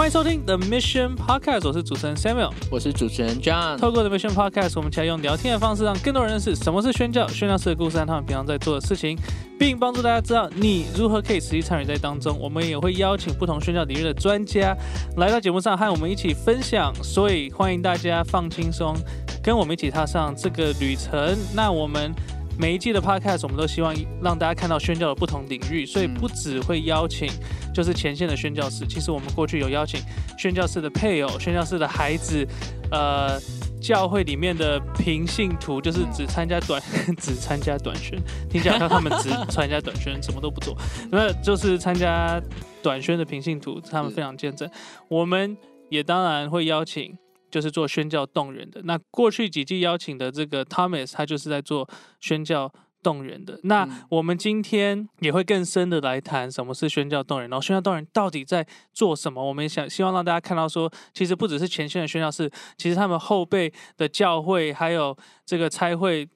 欢迎收听 The Mission Podcast，我是主持人 Samuel。我是主持人 John。透过 The Mission Podcast，我们期待用聊天的方式，让更多人认识什么是宣教、宣教士的故事和他们平常在做的事情，并帮助大家知道你如何可以实际参与在当中。我们也会邀请不同宣教领域的专家来到节目上和我们一起分享，所以欢迎大家放轻松，跟我们一起踏上这个旅程。那我们。每一季的 podcast，我们都希望让大家看到宣教的不同领域，所以不只会邀请就是前线的宣教师，其实我们过去有邀请宣教师的配偶、宣教师的孩子，呃，教会里面的平信徒，就是只参加短 只参加短宣，听起来他们只 参加短宣，什么都不做，那就是参加短宣的平信徒，他们非常见证。我们也当然会邀请。就是做宣教动人的。那过去几季邀请的这个 Thomas，他就是在做宣教动人的。那我们今天也会更深的来谈什么是宣教动人，然后宣教动人到底在做什么？我们想希望让大家看到说，其实不只是前线的宣教士，其实他们后辈的教会还有这个差会。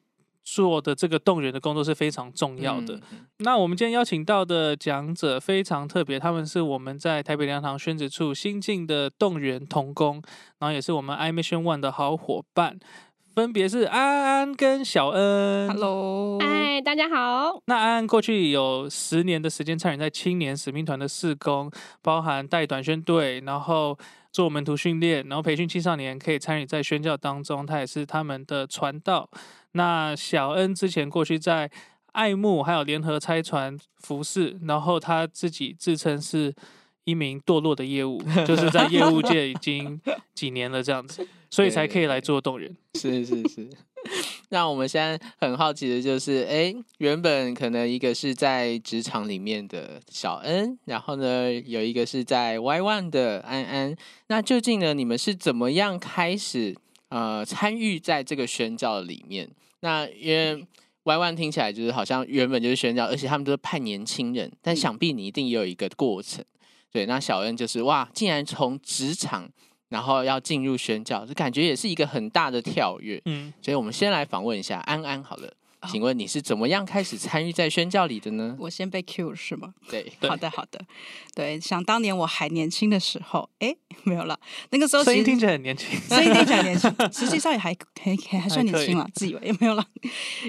做的这个动员的工作是非常重要的。那我们今天邀请到的讲者非常特别，他们是我们在台北粮堂宣旨处新进的动员童工，然后也是我们 i mission one 的好伙伴，分别是安安跟小恩。Hello，嗨，大家好。那安安过去有十年的时间参与在青年使命团的事工，包含带短宣队，然后做门徒训练，然后培训青少年可以参与在宣教当中，他也是他们的传道。那小恩之前过去在爱慕还有联合拆船服饰，然后他自己自称是一名堕落的业务，就是在业务界已经几年了这样子，所以才可以来做动人。是是是。那我们现在很好奇的就是，哎，原本可能一个是在职场里面的小恩，然后呢有一个是在 Y One 的安安，那究竟呢你们是怎么样开始呃参与在这个宣教里面？那因为 Y One 听起来就是好像原本就是宣教，而且他们都是派年轻人，但想必你一定也有一个过程。对，那小恩就是哇，竟然从职场然后要进入宣教，就感觉也是一个很大的跳跃。嗯，所以我们先来访问一下安安好了。请问你是怎么样开始参与在宣教里的呢？我先被 Q 是吗？对，好的好的，对，想当年我还年轻的时候，哎，没有了，那个时候声音听起来很年轻，声音听起来年轻，实际上也还还还算年轻了，自以为也没有了，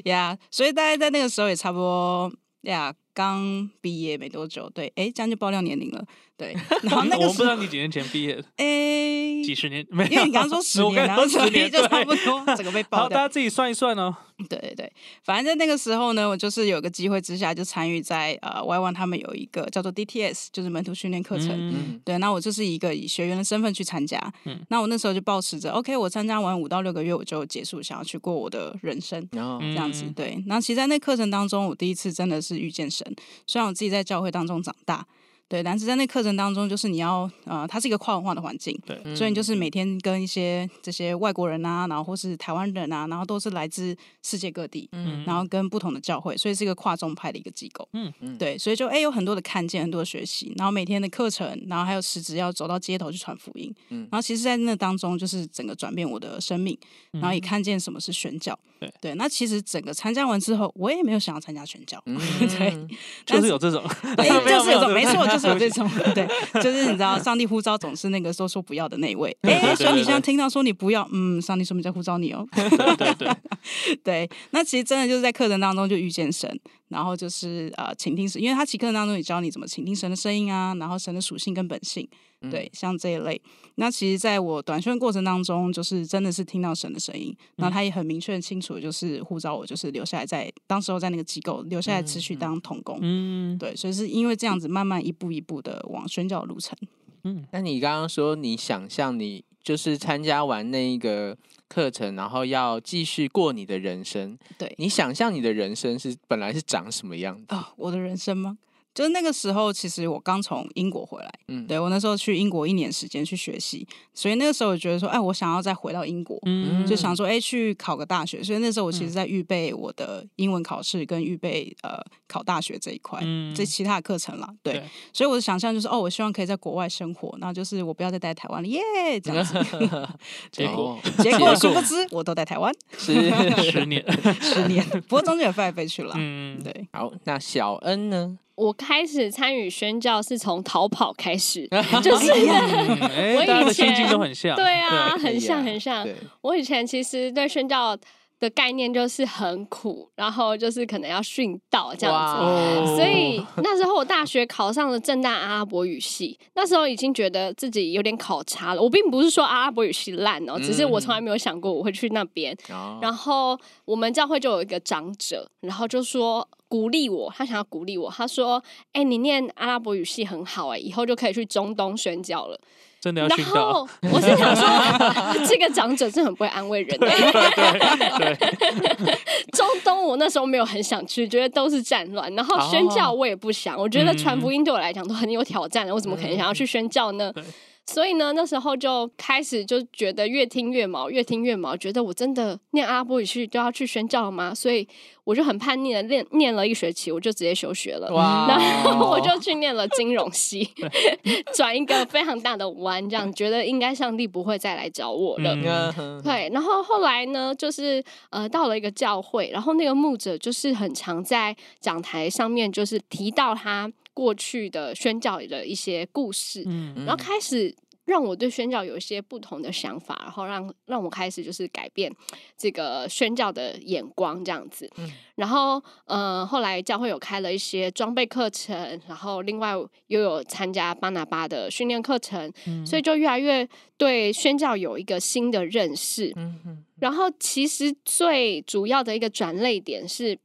呀，所以大概在那个时候也差不多呀。刚毕业没多久，对，哎，这样就爆料年龄了，对。然后那个我不知道你几年前毕业的，哎，几十年没有，因为你刚刚说十年，然后十年就差不多，整个被爆掉。大家自己算一算哦。对对对，反正在那个时候呢，我就是有个机会之下，就参与在呃 Y One 他们有一个叫做 DTS，就是门徒训练课程。嗯。对，那我就是一个以学员的身份去参加。嗯。那我那时候就保持着，OK，我参加完五到六个月我就结束，想要去过我的人生，然后这样子。对。那其实，在那课程当中，我第一次真的是遇见神。虽然我自己在教会当中长大。对，但是在那课程当中，就是你要呃，它是一个跨文化的环境，对，所以你就是每天跟一些这些外国人啊，然后或是台湾人啊，然后都是来自世界各地，嗯，然后跟不同的教会，所以是一个跨宗派的一个机构，嗯嗯，对，所以就哎有很多的看见，很多的学习，然后每天的课程，然后还有实质要走到街头去传福音，嗯，然后其实，在那当中，就是整个转变我的生命，然后也看见什么是宣教，对。对，那其实整个参加完之后，我也没有想要参加宣教，对，就是有这种，哎，就是有种，没错，就是有这种。对，就是你知道，上帝呼召总是那个说说不要的那位。哎，所以你现在听到说你不要，嗯，上帝说明在呼召你哦。对对 对，那其实真的就是在课程当中就遇见神。然后就是呃，倾听神，因为他其课程当中也教你怎么倾听神的声音啊，然后神的属性跟本性，对，像这一类。那其实在我短训过程当中，就是真的是听到神的声音，那他也很明确清楚，就是呼召我，就是留下来在当时候在那个机构留下来持续当童工。嗯，对，所以是因为这样子慢慢一步一步的往宣教路程。嗯，那你刚刚说你想象你就是参加完那一个。课程，然后要继续过你的人生。对你想象你的人生是本来是长什么样子啊？我的人生吗？就是那个时候，其实我刚从英国回来，嗯，对我那时候去英国一年时间去学习，所以那个时候我觉得说，哎，我想要再回到英国，嗯，就想说，哎，去考个大学。所以那时候我其实在预备我的英文考试跟预备呃考大学这一块，这其他的课程啦，对。所以我的想象就是，哦，我希望可以在国外生活，然后就是我不要再待台湾了，耶，这样子。结果结果殊不知，我都在台湾 十十年十年，不过中间也飞来飞去了，嗯，对。好，那小恩呢？我开始参与宣教是从逃跑开始，就是 我以前都很像，对啊，很像很像。我以前其实对宣教。的概念就是很苦，然后就是可能要训道这样子，所以那时候我大学考上了正大阿拉伯语系，那时候已经觉得自己有点考差了。我并不是说阿拉伯语系烂哦，只是我从来没有想过我会去那边。然后我们教会就有一个长者，然后就说鼓励我，他想要鼓励我，他说：“哎，你念阿拉伯语系很好，哎，以后就可以去中东宣教了真的。”然后我是想说，这个长者是很不会安慰人的。中东我那时候没有很想去，觉得都是战乱。然后宣教我也不想，我觉得传福音对我来讲都很有挑战的，我怎么可能想要去宣教呢？所以呢，那时候就开始就觉得越听越毛，越听越毛，觉得我真的念阿拉伯语去都要去宣教吗？所以我就很叛逆的念念了一学期，我就直接休学了。哇！然后我就去念了金融系，转一个非常大的弯，这样觉得应该上帝不会再来找我了。对，然后后来呢，就是呃到了一个教会，然后那个牧者就是很常在讲台上面就是提到他。过去的宣教的一些故事，然后开始让我对宣教有一些不同的想法，然后让让我开始就是改变这个宣教的眼光这样子。然后，呃，后来教会有开了一些装备课程，然后另外又有参加巴拿巴的训练课程，所以就越来越对宣教有一个新的认识。然后，其实最主要的一个转类点是，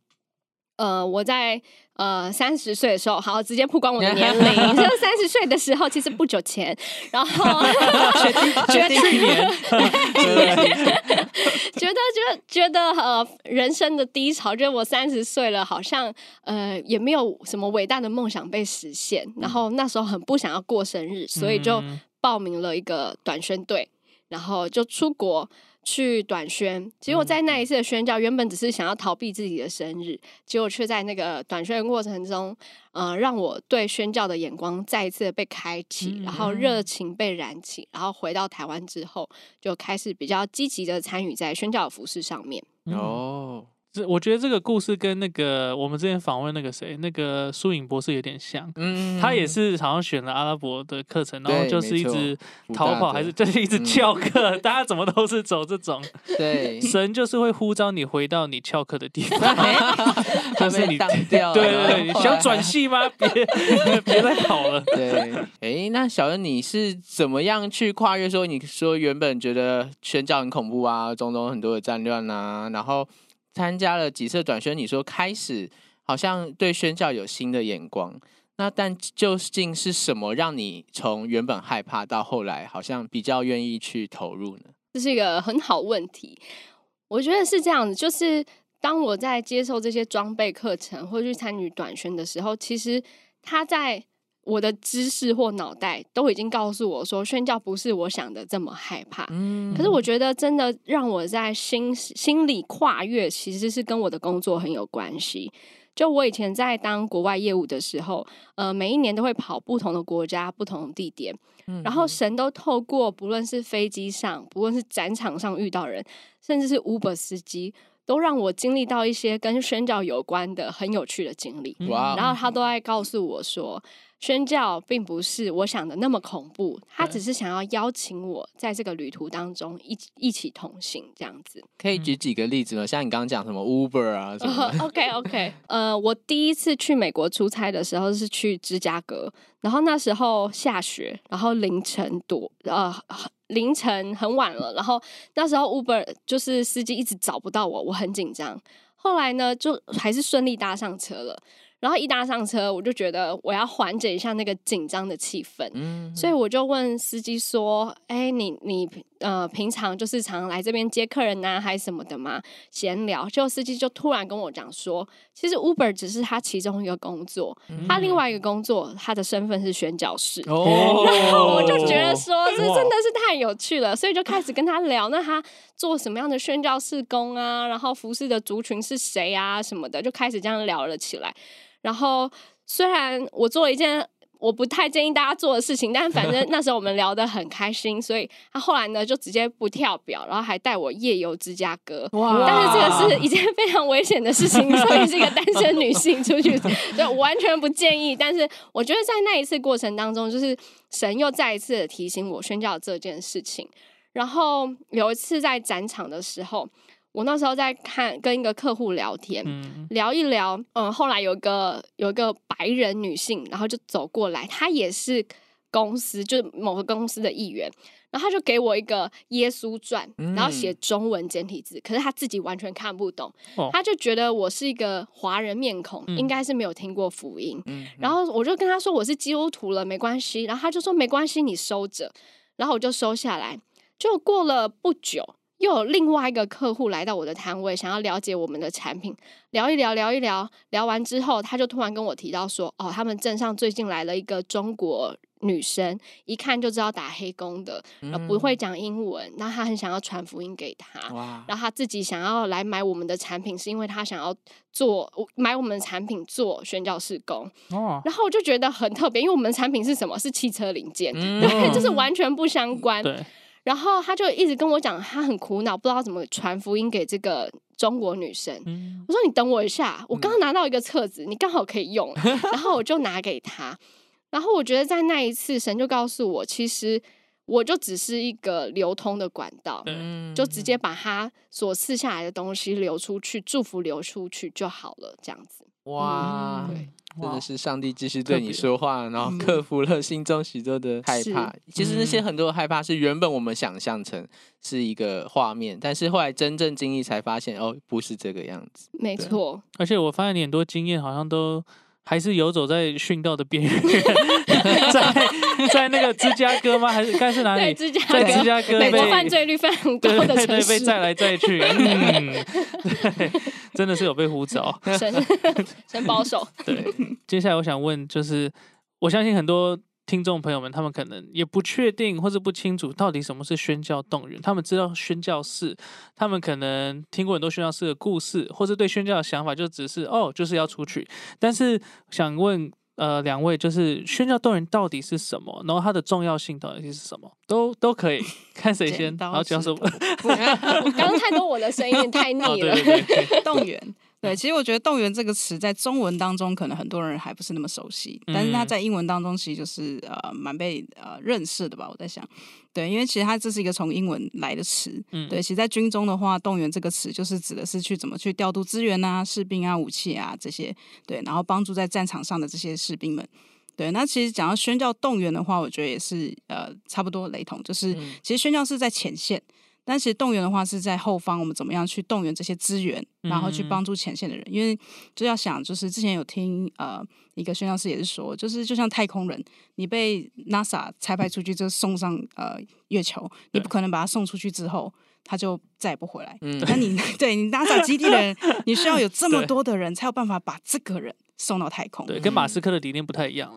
呃，我在。呃，三十岁的时候，好，直接曝光我的年龄。就三十岁的时候，其实不久前，然后 觉得去年，觉得觉得觉得呃，人生的低潮，觉得我三十岁了，好像呃，也没有什么伟大的梦想被实现。然后那时候很不想要过生日，所以就报名了一个短宣队，然后就出国。去短宣，结果在那一次的宣教，原本只是想要逃避自己的生日，结果却在那个短宣的过程中，呃，让我对宣教的眼光再一次被开启，然后热情被燃起，然后回到台湾之后，就开始比较积极的参与在宣教服饰上面。哦。这我觉得这个故事跟那个我们之前访问那个谁，那个苏颖博士有点像。嗯，他也是好像选了阿拉伯的课程，然后就是一直逃跑，还是就是一直翘课。大家怎么都是走这种？对，神就是会呼召你回到你翘课的地方。就是你当掉。对对对，想转系吗？别别再跑了。对，哎，那小恩你是怎么样去跨越？说你说原本觉得宣教很恐怖啊，中东很多的战乱啊，然后。参加了几次短宣，你说开始好像对宣教有新的眼光，那但究竟是什么让你从原本害怕到后来好像比较愿意去投入呢？这是一个很好问题，我觉得是这样子，就是当我在接受这些装备课程或去参与短宣的时候，其实他在。我的知识或脑袋都已经告诉我说，宣教不是我想的这么害怕。嗯，可是我觉得真的让我在心心里跨越，其实是跟我的工作很有关系。就我以前在当国外业务的时候，呃，每一年都会跑不同的国家、不同的地点，然后神都透过不论是飞机上，不论是展场上遇到人，甚至是 Uber 司机，都让我经历到一些跟宣教有关的很有趣的经历。哇！然后他都在告诉我说。宣教并不是我想的那么恐怖，他只是想要邀请我在这个旅途当中一一起同行，这样子。可以举几个例子吗？像你刚刚讲什么 Uber 啊什么？OK OK，呃，我第一次去美国出差的时候是去芝加哥，然后那时候下雪，然后凌晨多呃凌晨很晚了，然后那时候 Uber 就是司机一直找不到我，我很紧张。后来呢，就还是顺利搭上车了。然后一搭上车，我就觉得我要缓解一下那个紧张的气氛，所以我就问司机说：“哎，你你呃，平常就是常来这边接客人呐，还是什么的吗？”闲聊，就司机就突然跟我讲说：“其实 Uber 只是他其中一个工作，他另外一个工作，他的身份是宣教士。”然后我就觉得说，这真的是太有趣了，所以就开始跟他聊，那他做什么样的宣教士工啊？然后服侍的族群是谁啊？什么的，就开始这样聊了起来。然后，虽然我做了一件我不太建议大家做的事情。但反正 那时候我们聊得很开心，所以他后来呢就直接不跳表，然后还带我夜游芝加哥。哇！但是这个是一件非常危险的事情，所以是一个单身女性出去，对，完全不建议。但是我觉得在那一次过程当中，就是神又再一次的提醒我宣教这件事情。然后有一次在展场的时候。我那时候在看跟一个客户聊天，聊一聊，嗯，后来有一个有一个白人女性，然后就走过来，她也是公司，就是某个公司的一员，然后她就给我一个耶稣传，然后写中文简体字，可是她自己完全看不懂，她就觉得我是一个华人面孔，应该是没有听过福音，然后我就跟她说我是基督徒了，没关系，然后她就说没关系，你收着，然后我就收下来，就过了不久。又有另外一个客户来到我的摊位，想要了解我们的产品，聊一聊，聊一聊，聊完之后，他就突然跟我提到说：“哦，他们镇上最近来了一个中国女生，一看就知道打黑工的，不会讲英文，那他很想要传福音给他，然后他自己想要来买我们的产品，是因为他想要做买我们的产品做宣教士工。哦，然后我就觉得很特别，因为我们的产品是什么？是汽车零件，对，就是完全不相关。对。”然后他就一直跟我讲，他很苦恼，不知道怎么传福音给这个中国女生。我说：“你等我一下，我刚刚拿到一个册子，你刚好可以用。”然后我就拿给他。然后我觉得在那一次，神就告诉我，其实我就只是一个流通的管道，就直接把他所赐下来的东西流出去，祝福流出去就好了，这样子。哇！对。真的是上帝继续对你说话，然后克服了心中许多的害怕。其实那些很多的害怕是原本我们想象成是一个画面，但是后来真正经历才发现，哦，不是这个样子。没错，而且我发现你很多经验好像都。还是游走在殉道的边缘，在 在那个芝加哥吗？还是该是哪里？在芝加哥，美国犯罪率非常高的城市，被载来载去，嗯，对，真的是有被呼着，神神保守。对，接下来我想问，就是我相信很多。听众朋友们，他们可能也不确定或者不清楚到底什么是宣教动员。他们知道宣教士，他们可能听过很多宣教士的故事，或者对宣教的想法就只是哦，就是要出去。但是想问呃两位，就是宣教动员到底是什么？然后它的重要性到底是什么？都都可以 看谁先，然后讲什么？刚刚太多我的声音太腻了，动员。对，其实我觉得“动员”这个词在中文当中可能很多人还不是那么熟悉，但是它在英文当中其实就是呃蛮被呃认识的吧。我在想，对，因为其实它这是一个从英文来的词。嗯，对，其实，在军中的话，“动员”这个词就是指的是去怎么去调度资源啊、士兵啊、武器啊这些，对，然后帮助在战场上的这些士兵们。对，那其实讲到宣教动员的话，我觉得也是呃差不多雷同，就是其实宣教是在前线。但其实动员的话是在后方，我们怎么样去动员这些资源，然后去帮助前线的人？因为就要想，就是之前有听呃一个宣教师也是说，就是就像太空人，你被 NASA 拆派出去，就送上呃月球，你不可能把他送出去之后，他就再也不回来。嗯那你 对你 NASA 基地的人，你需要有这么多的人才有办法把这个人。送到太空，对，跟马斯克的理念不太一样。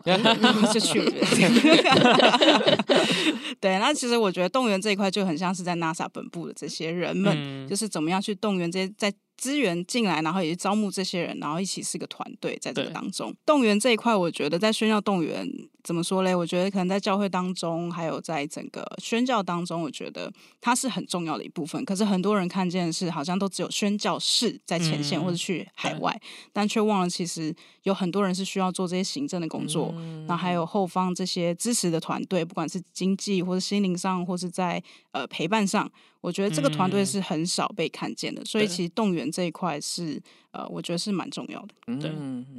对，那其实我觉得动员这一块就很像是在 NASA 本部的这些人们，就是怎么样去动员这些在。资源进来，然后也是招募这些人，然后一起是个团队，在这个当中动员这一块，我觉得在宣教动员怎么说嘞？我觉得可能在教会当中，还有在整个宣教当中，我觉得它是很重要的一部分。可是很多人看见是好像都只有宣教士在前线或者去海外，但却忘了其实有很多人是需要做这些行政的工作，然后还有后方这些支持的团队，不管是经济或者心灵上，或是在呃陪伴上。我觉得这个团队是很少被看见的，所以其实动员这一块是呃，我觉得是蛮重要的。对，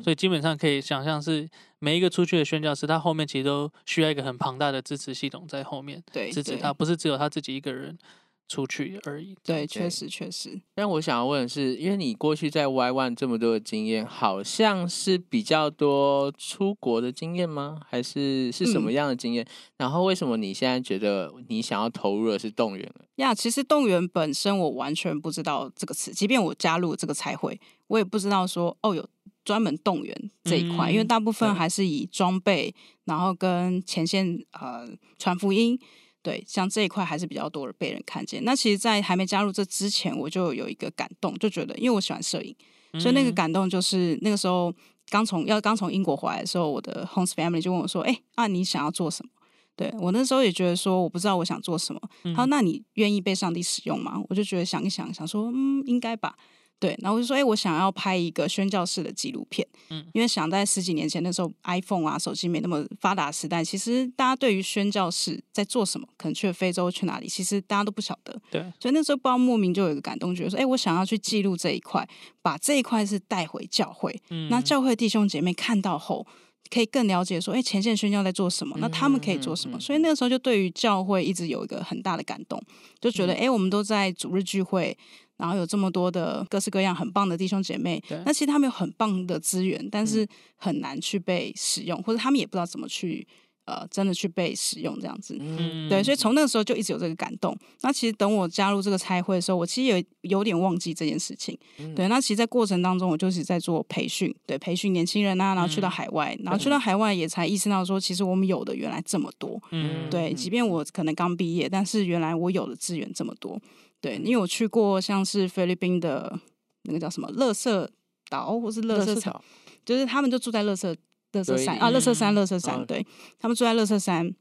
所以基本上可以想象是每一个出去的宣教师，他后面其实都需要一个很庞大的支持系统在后面支持他，不是只有他自己一个人。出去而已。对，确实确实。但我想要问的是，因为你过去在 Y One 这么多的经验，好像是比较多出国的经验吗？还是是什么样的经验？然后为什么你现在觉得你想要投入的是动员呀，其实动员本身我完全不知道这个词，即便我加入这个彩绘，我也不知道说哦有专门动员这一块，因为大部分还是以装备，然后跟前线呃传福音。对，像这一块还是比较多的被人看见。那其实，在还没加入这之前，我就有一个感动，就觉得，因为我喜欢摄影，所以那个感动就是那个时候刚从要刚从英国回来的时候，我的 Homes family 就问我说：“哎，啊，你想要做什么？”对我那时候也觉得说，我不知道我想做什么。他说：“那你愿意被上帝使用吗？”我就觉得想一想，想说：“嗯，应该吧。”对，然后我就说，哎，我想要拍一个宣教式的纪录片，嗯，因为想在十几年前那时候，iPhone 啊，手机没那么发达时代，其实大家对于宣教士在做什么，可能去了非洲去哪里，其实大家都不晓得，对，所以那时候不知道莫名就有一个感动，觉得说，哎，我想要去记录这一块，把这一块是带回教会，嗯，那教会弟兄姐妹看到后，可以更了解说，哎，前线宣教在做什么，那他们可以做什么，所以那个时候就对于教会一直有一个很大的感动，就觉得，哎，我们都在主日聚会。然后有这么多的各式各样很棒的弟兄姐妹，那其实他们有很棒的资源，但是很难去被使用，或者他们也不知道怎么去呃真的去被使用这样子。嗯对，所以从那个时候就一直有这个感动。那其实等我加入这个差会的时候，我其实有有点忘记这件事情。对，那其实，在过程当中，我就是在做培训，对，培训年轻人啊，然后去到海外，然后去到海外也才意识到说，其实我们有的原来这么多。嗯，对，即便我可能刚毕业，但是原来我有的资源这么多。对，因为我去过像是菲律宾的那个叫什么乐色岛，或是乐色岛，就是他们就住在乐色乐色山啊，乐色山乐色山，对他们住在乐色山。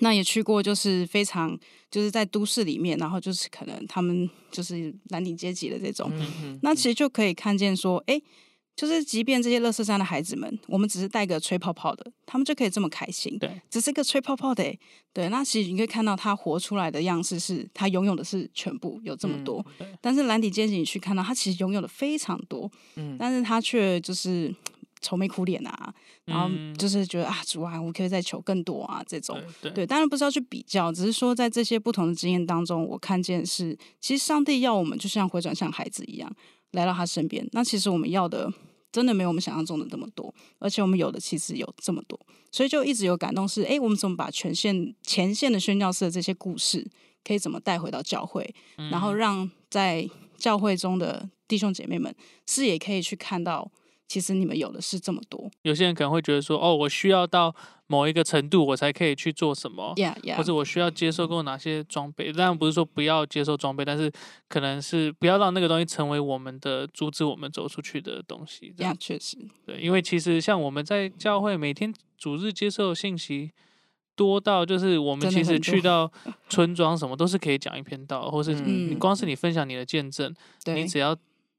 那也去过，就是非常就是在都市里面，然后就是可能他们就是蓝领阶级的这种，那其实就可以看见说，哎。就是，即便这些乐色山的孩子们，我们只是带个吹泡泡的，他们就可以这么开心。对，只是个吹泡泡的，对。那其实你可以看到他活出来的样式是，他拥有的是全部有这么多。但是蓝底阶级你去看到，他其实拥有的非常多。嗯。但是他却就是愁眉苦脸啊，然后就是觉得啊，主啊，我可以再求更多啊，这种。对。对，当然不是要去比较，只是说在这些不同的经验当中，我看见是，其实上帝要我们就像回转向孩子一样。来到他身边，那其实我们要的真的没有我们想象中的那么多，而且我们有的其实有这么多，所以就一直有感动是，哎，我们怎么把全线前线的宣教士的这些故事，可以怎么带回到教会，然后让在教会中的弟兄姐妹们是也可以去看到。其实你们有的是这么多，有些人可能会觉得说，哦，我需要到某一个程度，我才可以去做什么，或者我需要接受过哪些装备。当然不是说不要接受装备，但是可能是不要让那个东西成为我们的阻止我们走出去的东西。这样确实，对，因为其实像我们在教会每天主日接受信息多到，就是我们其实去到村庄什么都是可以讲一篇道，或是你光是你分享你的见证，你只要。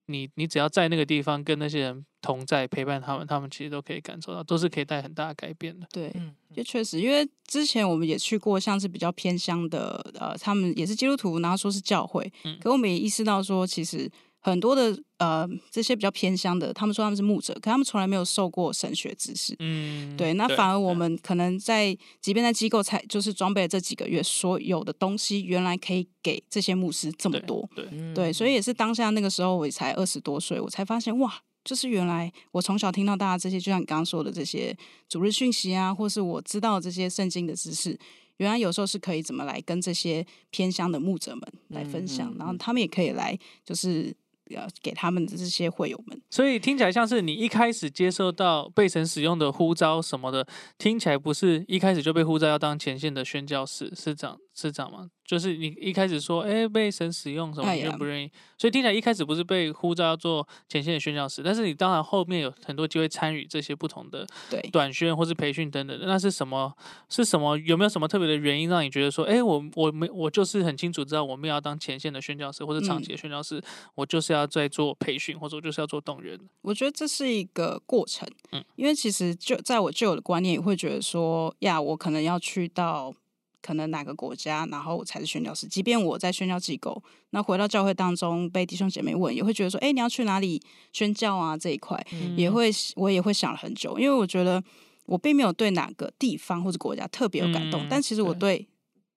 你你只要在那个地方跟那些人同在陪伴他们，他们其实都可以感受到，都是可以带很大的改变的。对，就确实，因为之前我们也去过，像是比较偏乡的，呃，他们也是基督徒，然后说是教会，可我们也意识到说，其实。很多的呃，这些比较偏乡的，他们说他们是牧者，可他们从来没有受过神学知识。嗯，对，那反而我们可能在，即便在机构才就是装备这几个月，所有的东西原来可以给这些牧师这么多。对，对，所以也是当下那个时候，我才二十多岁，我才发现哇，就是原来我从小听到大家这些，就像你刚刚说的这些主日讯息啊，或是我知道这些圣经的知识，原来有时候是可以怎么来跟这些偏乡的牧者们来分享，然后他们也可以来就是。要给他们的这些会友们，所以听起来像是你一开始接受到被神使用的呼召什么的，听起来不是一开始就被呼召要当前线的宣教士，是这样是这样吗？就是你一开始说，哎，被神使用什么，你愿不愿意？所以听起来一开始不是被呼召要做前线的宣教师，但是你当然后面有很多机会参与这些不同的短宣或是培训等等的。那是什么？是什么？有没有什么特别的原因让你觉得说，哎，我我没我就是很清楚知道我们要当前线的宣教师或者长期的宣教师，我就是要在做培训或者我就是要做动员。我觉得这是一个过程，嗯，因为其实就在我旧有的观念也会觉得说，呀，我可能要去到。可能哪个国家，然后才是宣教师。即便我在宣教机构，那回到教会当中被弟兄姐妹问，也会觉得说：“哎，你要去哪里宣教啊？”这一块也会，我也会想了很久，因为我觉得我并没有对哪个地方或者国家特别有感动，但其实我对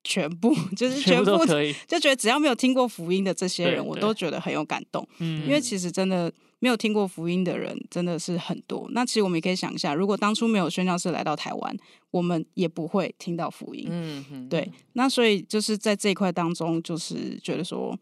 全部 就是全部 就觉得只要没有听过福音的这些人，我都觉得很有感动。嗯，因为其实真的。没有听过福音的人真的是很多。那其实我们也可以想一下，如果当初没有宣教士来到台湾，我们也不会听到福音。嗯，对。那所以就是在这一块当中，就是觉得说，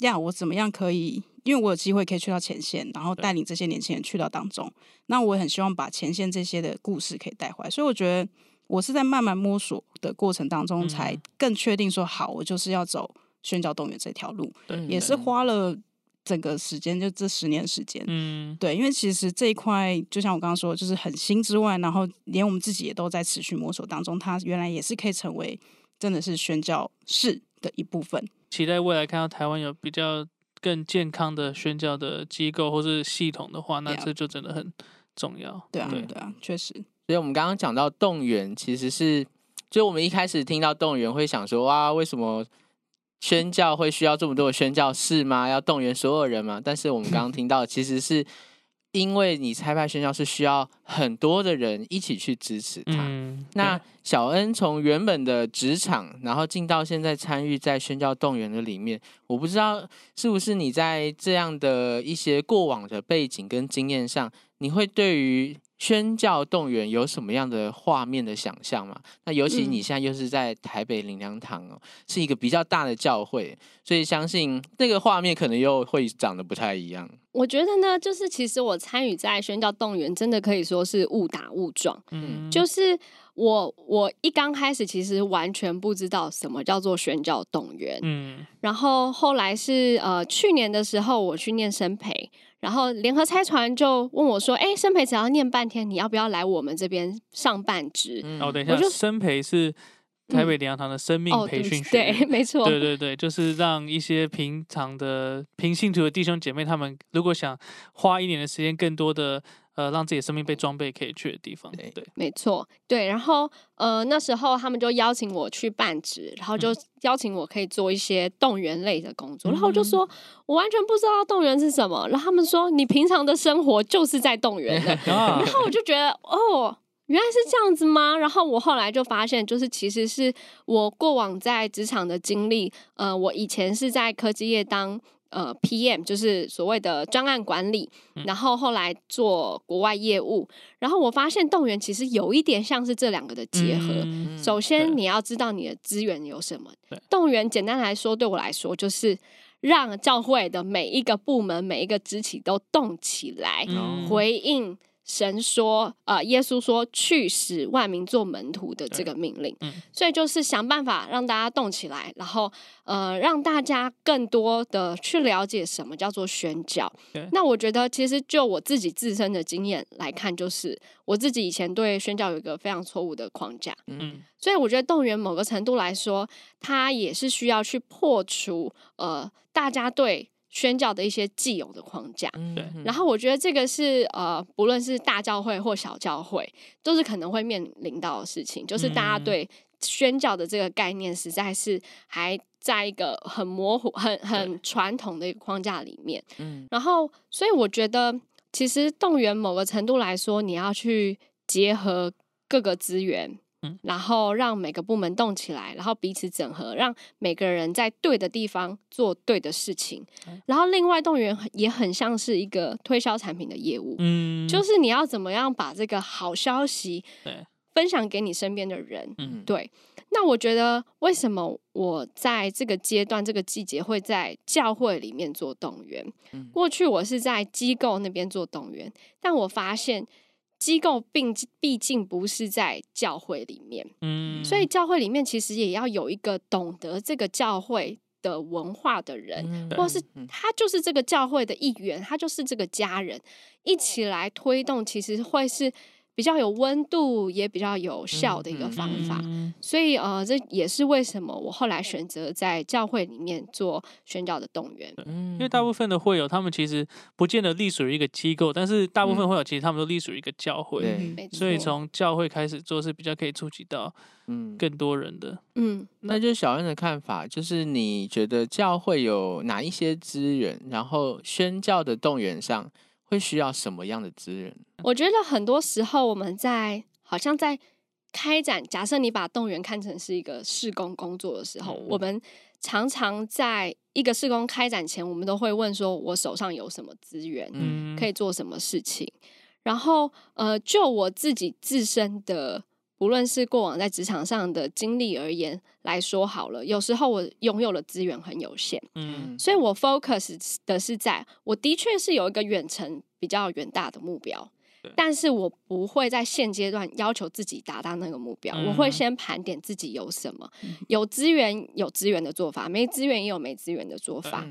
呀，我怎么样可以？因为我有机会可以去到前线，然后带领这些年轻人去到当中。那我很希望把前线这些的故事可以带回来。所以我觉得我是在慢慢摸索的过程当中，才更确定说，好，我就是要走宣教动员这条路。也是花了。整个时间就这十年时间，嗯，对，因为其实这一块就像我刚刚说，就是很新之外，然后连我们自己也都在持续摸索当中，它原来也是可以成为真的是宣教室的一部分。期待未来看到台湾有比较更健康的宣教的机构或是系统的话，那这就真的很重要。对啊，对啊，确实。所以我们刚刚讲到动员，其实是就我们一开始听到动员会想说，哇，为什么？宣教会需要这么多的宣教士吗？要动员所有人吗？但是我们刚刚听到，其实是因为你差派宣教是需要很多的人一起去支持他。那小恩从原本的职场，然后进到现在参与在宣教动员的里面，我不知道是不是你在这样的一些过往的背景跟经验上，你会对于。宣教动员有什么样的画面的想象吗？那尤其你现在又是在台北灵粮堂哦，是一个比较大的教会，所以相信那个画面可能又会长得不太一样。我觉得呢，就是其实我参与在宣教动员，真的可以说是误打误撞。嗯，就是我我一刚开始其实完全不知道什么叫做宣教动员。嗯，然后后来是呃去年的时候我去念生培。然后联合拆船就问我说：“哎，生培只要念半天，你要不要来我们这边上半职？”哦，等一下，生培是台北联堂的生命培训学，对，没错，对对对，就是让一些平常的平信徒的弟兄姐妹，他们如果想花一年的时间，更多的。呃，让自己的生命被装备可以去的地方，对，没错，对。然后，呃，那时候他们就邀请我去办职，然后就邀请我可以做一些动员类的工作。然后我就说，我完全不知道动员是什么。然后他们说，你平常的生活就是在动员的。然后我就觉得，哦，原来是这样子吗？然后我后来就发现，就是其实是我过往在职场的经历。呃，我以前是在科技业当。呃，PM 就是所谓的专案管理，然后后来做国外业务，然后我发现动员其实有一点像是这两个的结合。首先你要知道你的资源有什么，动员简单来说，对我来说就是让教会的每一个部门、每一个肢体都动起来，回应。神说：“呃，耶稣说去使万民做门徒的这个命令，所以就是想办法让大家动起来，然后呃，让大家更多的去了解什么叫做宣教。那我觉得，其实就我自己自身的经验来看，就是我自己以前对宣教有一个非常错误的框架。嗯，所以我觉得动员某个程度来说，它也是需要去破除呃大家对。”宣教的一些既有的框架，对，然后我觉得这个是呃，不论是大教会或小教会，都是可能会面临到的事情，就是大家对宣教的这个概念实在是还在一个很模糊、很很传统的一个框架里面。嗯，然后所以我觉得，其实动员某个程度来说，你要去结合各个资源。然后让每个部门动起来，然后彼此整合，让每个人在对的地方做对的事情。然后另外动员也很像是一个推销产品的业务，嗯，就是你要怎么样把这个好消息分享给你身边的人，嗯，对。那我觉得为什么我在这个阶段、这个季节会在教会里面做动员？过去我是在机构那边做动员，但我发现。机构并毕竟不是在教会里面，嗯，所以教会里面其实也要有一个懂得这个教会的文化的人，或是他就是这个教会的一员，他就是这个家人，一起来推动，其实会是。比较有温度，也比较有效的一个方法，所以呃，这也是为什么我后来选择在教会里面做宣教的动员。嗯，因为大部分的会友，他们其实不见得隶属于一个机构，但是大部分会友其实他们都隶属于一个教会，所以从教会开始做是比较可以触及到嗯更多人的。嗯，那就小恩的看法，就是你觉得教会有哪一些资源，然后宣教的动员上。会需要什么样的资源？我觉得很多时候我们在好像在开展，假设你把动员看成是一个施工工作的时候，我们常常在一个施工开展前，我们都会问说：我手上有什么资源，嗯，可以做什么事情？然后，呃，就我自己自身的。无论是过往在职场上的经历而言来说好了，有时候我拥有的资源很有限，嗯，所以我 focus 的是在我的确是有一个远程比较远大的目标，但是我不会在现阶段要求自己达到那个目标，我会先盘点自己有什么，有资源有资源的做法，没资源也有没资源的做法。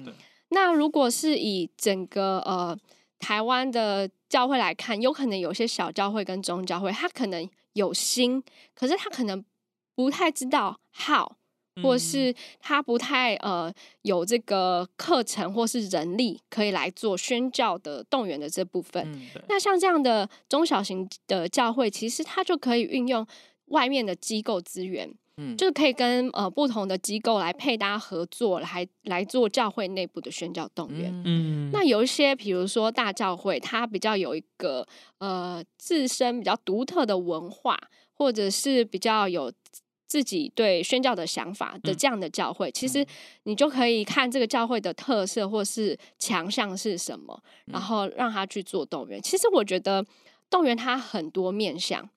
那如果是以整个呃台湾的教会来看，有可能有些小教会跟中教会，它可能有心，可是他可能不太知道 how。或是他不太呃有这个课程或是人力可以来做宣教的动员的这部分。那像这样的中小型的教会，其实他就可以运用外面的机构资源，嗯，就是可以跟呃不同的机构来配搭合作，来来做教会内部的宣教动员。嗯，那有一些比如说大教会，它比较有一个呃自身比较独特的文化，或者是比较有。自己对宣教的想法的这样的教会，其实你就可以看这个教会的特色或是强项是什么，然后让他去做动员。其实我觉得动员它很多面向，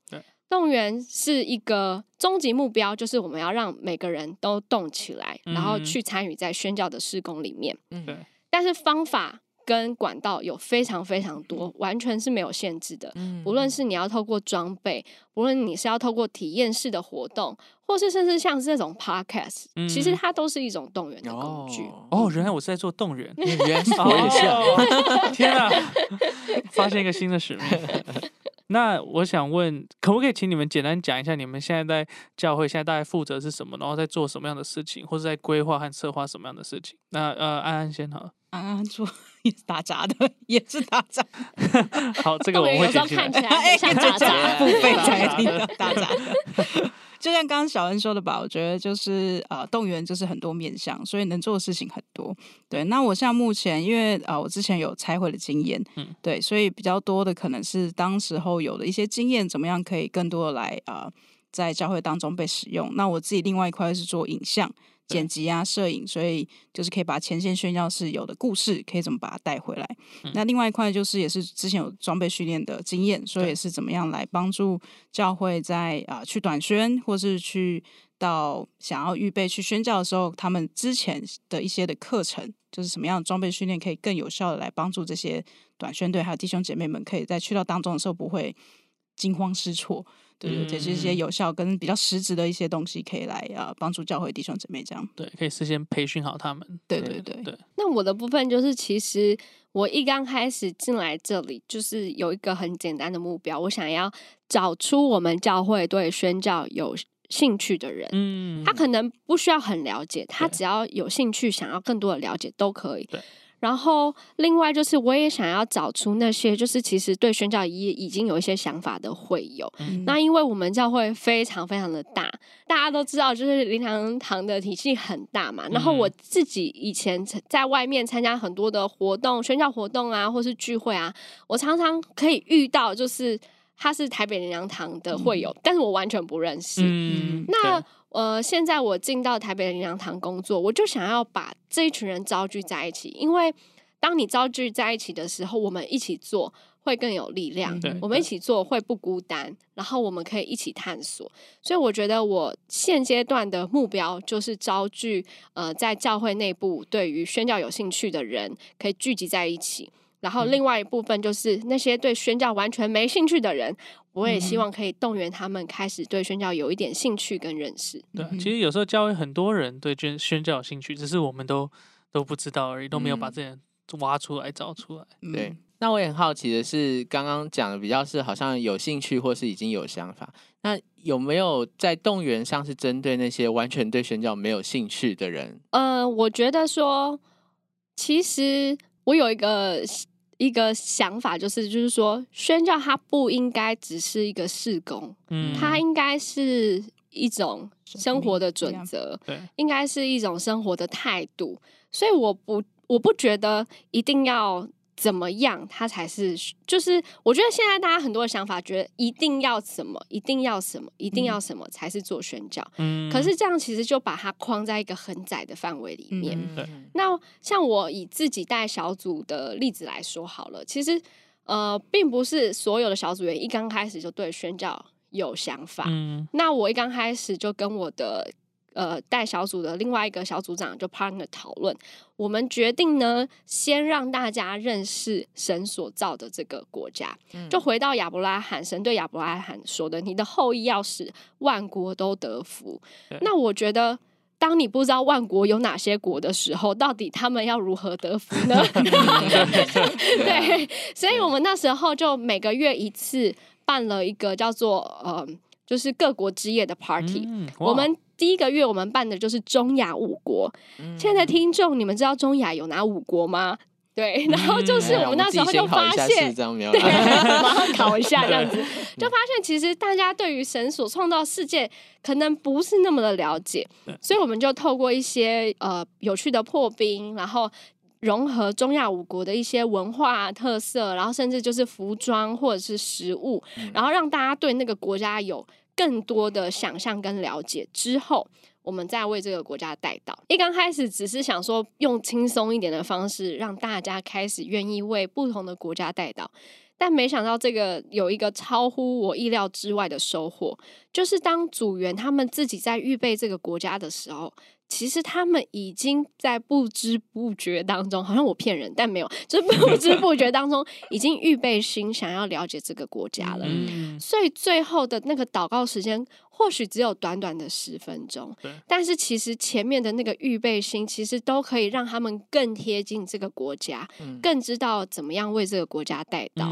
动员是一个终极目标，就是我们要让每个人都动起来，然后去参与在宣教的施工里面。嗯，对。但是方法。跟管道有非常非常多，完全是没有限制的。嗯，不论是你要透过装备，不论你是要透过体验式的活动，或是甚至像是这种 podcast，其实它都是一种动员的工具。哦，原来我是在做动员，原来我也是。天啊，发现一个新的使命。那我想问，可不可以请你们简单讲一下，你们现在在教会现在大概负责是什么，然后在做什么样的事情，或者在规划和策划什么样的事情？那呃，安安先好。安安做也是打杂的，也是打杂。好，这个 我会看起来像打杂，不费才听到打杂的。就像刚刚小恩说的吧，我觉得就是呃，动员就是很多面向，所以能做的事情很多。对，那我像目前，因为呃，我之前有拆会的经验，嗯，对，所以比较多的可能是当时候有的一些经验，怎么样可以更多的来啊，在教会当中被使用。那我自己另外一块是做影像。剪辑啊，摄影，所以就是可以把前线宣教士有的故事，可以怎么把它带回来。那另外一块就是也是之前有装备训练的经验，所以也是怎么样来帮助教会在啊去短宣，或是去到想要预备去宣教的时候，他们之前的一些的课程，就是什么样的装备训练可以更有效的来帮助这些短宣队还有弟兄姐妹们，可以在去到当中的时候不会惊慌失措。对对对，这些有效跟比较实质的一些东西，可以来啊帮助教会弟兄姊妹这样。对，可以事先培训好他们。对对对对。那我的部分就是，其实我一刚开始进来这里，就是有一个很简单的目标，我想要找出我们教会对宣教有兴趣的人。嗯。他可能不需要很了解，他只要有兴趣，想要更多的了解都可以。对。然后，另外就是，我也想要找出那些就是其实对宣教已已经有一些想法的会友。那因为我们教会非常非常的大，大家都知道，就是灵堂堂的体系很大嘛。然后我自己以前在外面参加很多的活动，宣教活动啊，或是聚会啊，我常常可以遇到，就是他是台北林良堂的会友，但是我完全不认识。嗯，那。呃，现在我进到台北的灵粮堂工作，我就想要把这一群人招聚在一起，因为当你招聚在一起的时候，我们一起做会更有力量，我们一起做会不孤单，然后我们可以一起探索。所以我觉得我现阶段的目标就是招聚呃，在教会内部对于宣教有兴趣的人可以聚集在一起。然后另外一部分就是那些对宣教完全没兴趣的人，我也希望可以动员他们开始对宣教有一点兴趣跟认识。对，其实有时候教会很多人对宣宣教有兴趣，只是我们都都不知道而已，都没有把这些挖出来找出来。对，那我也很好奇的是，刚刚讲的比较是好像有兴趣或是已经有想法，那有没有在动员上是针对那些完全对宣教没有兴趣的人？呃，我觉得说，其实我有一个。一个想法就是，就是说，宣教它不应该只是一个事工，嗯，它应该是一种生活的准则，对，应该是一种生活的态度。所以，我不，我不觉得一定要。怎么样，他才是？就是我觉得现在大家很多的想法，觉得一定要什么，一定要什么，一定要什么才是做宣教。嗯，可是这样其实就把它框在一个很窄的范围里面。那像我以自己带小组的例子来说好了，其实呃，并不是所有的小组员一刚开始就对宣教有想法。嗯，那我一刚开始就跟我的。呃，带小组的另外一个小组长就 partner 讨论，我们决定呢，先让大家认识神所造的这个国家。就回到亚伯拉罕，神对亚伯拉罕说的：“你的后裔要使万国都得福。”那我觉得。当你不知道万国有哪些国的时候，到底他们要如何得福呢？对，所以我们那时候就每个月一次办了一个叫做呃，就是各国之夜的 party。我们第一个月我们办的就是中亚五国。现在听众，你们知道中亚有哪五国吗？对，然后就是我们那时候就发现，对，马上考一下这样子，就发现其实大家对于神所创造世界可能不是那么的了解，所以我们就透过一些呃有趣的破冰，然后融合中亚五国的一些文化特色，然后甚至就是服装或者是食物，然后让大家对那个国家有更多的想象跟了解之后。我们再为这个国家带到。一刚开始只是想说用轻松一点的方式，让大家开始愿意为不同的国家带到，但没想到这个有一个超乎我意料之外的收获，就是当组员他们自己在预备这个国家的时候。其实他们已经在不知不觉当中，好像我骗人，但没有，就是 不知不觉当中已经预备心想要了解这个国家了。所以最后的那个祷告时间或许只有短短的十分钟，但是其实前面的那个预备心，其实都可以让他们更贴近这个国家，更知道怎么样为这个国家带到。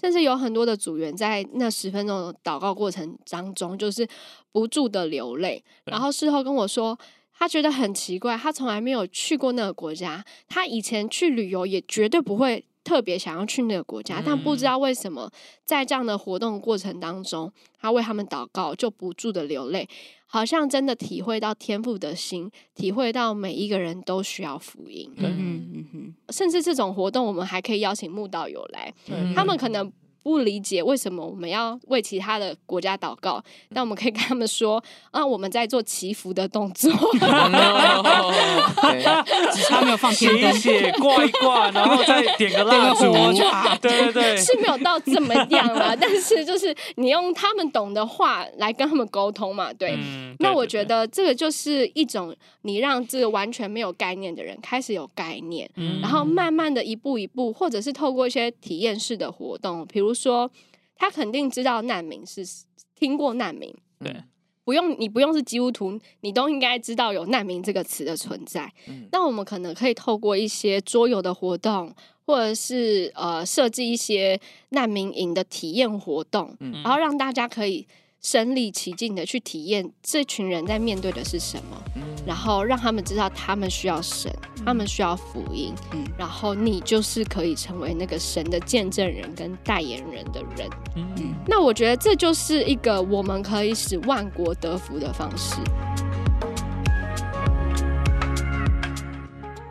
甚至有很多的组员在那十分钟的祷告过程当中，就是不住的流泪，然后事后跟我说。他觉得很奇怪，他从来没有去过那个国家。他以前去旅游也绝对不会特别想要去那个国家，但不知道为什么在这样的活动过程当中，他为他们祷告就不住的流泪，好像真的体会到天父的心，体会到每一个人都需要福音。嗯嗯嗯，甚至这种活动，我们还可以邀请慕道友来，他们可能。不理解为什么我们要为其他的国家祷告，但我们可以跟他们说啊，我们在做祈福的动作，只是他没有放天灯，写挂一挂，然后再点个蜡烛，对对对，是没有到这么样啊，但是就是你用他们懂的话来跟他们沟通嘛，对。那我觉得这个就是一种你让这个完全没有概念的人开始有概念，然后慢慢的一步一步，或者是透过一些体验式的活动，比如。说他肯定知道难民是听过难民，对，不用你不用是基督徒，你都应该知道有难民这个词的存在。那我们可能可以透过一些桌游的活动，或者是呃设计一些难民营的体验活动，然后让大家可以。身临其境的去体验这群人在面对的是什么，然后让他们知道他们需要神，他们需要福音，然后你就是可以成为那个神的见证人跟代言人的人。嗯，那我觉得这就是一个我们可以使万国得福的方式。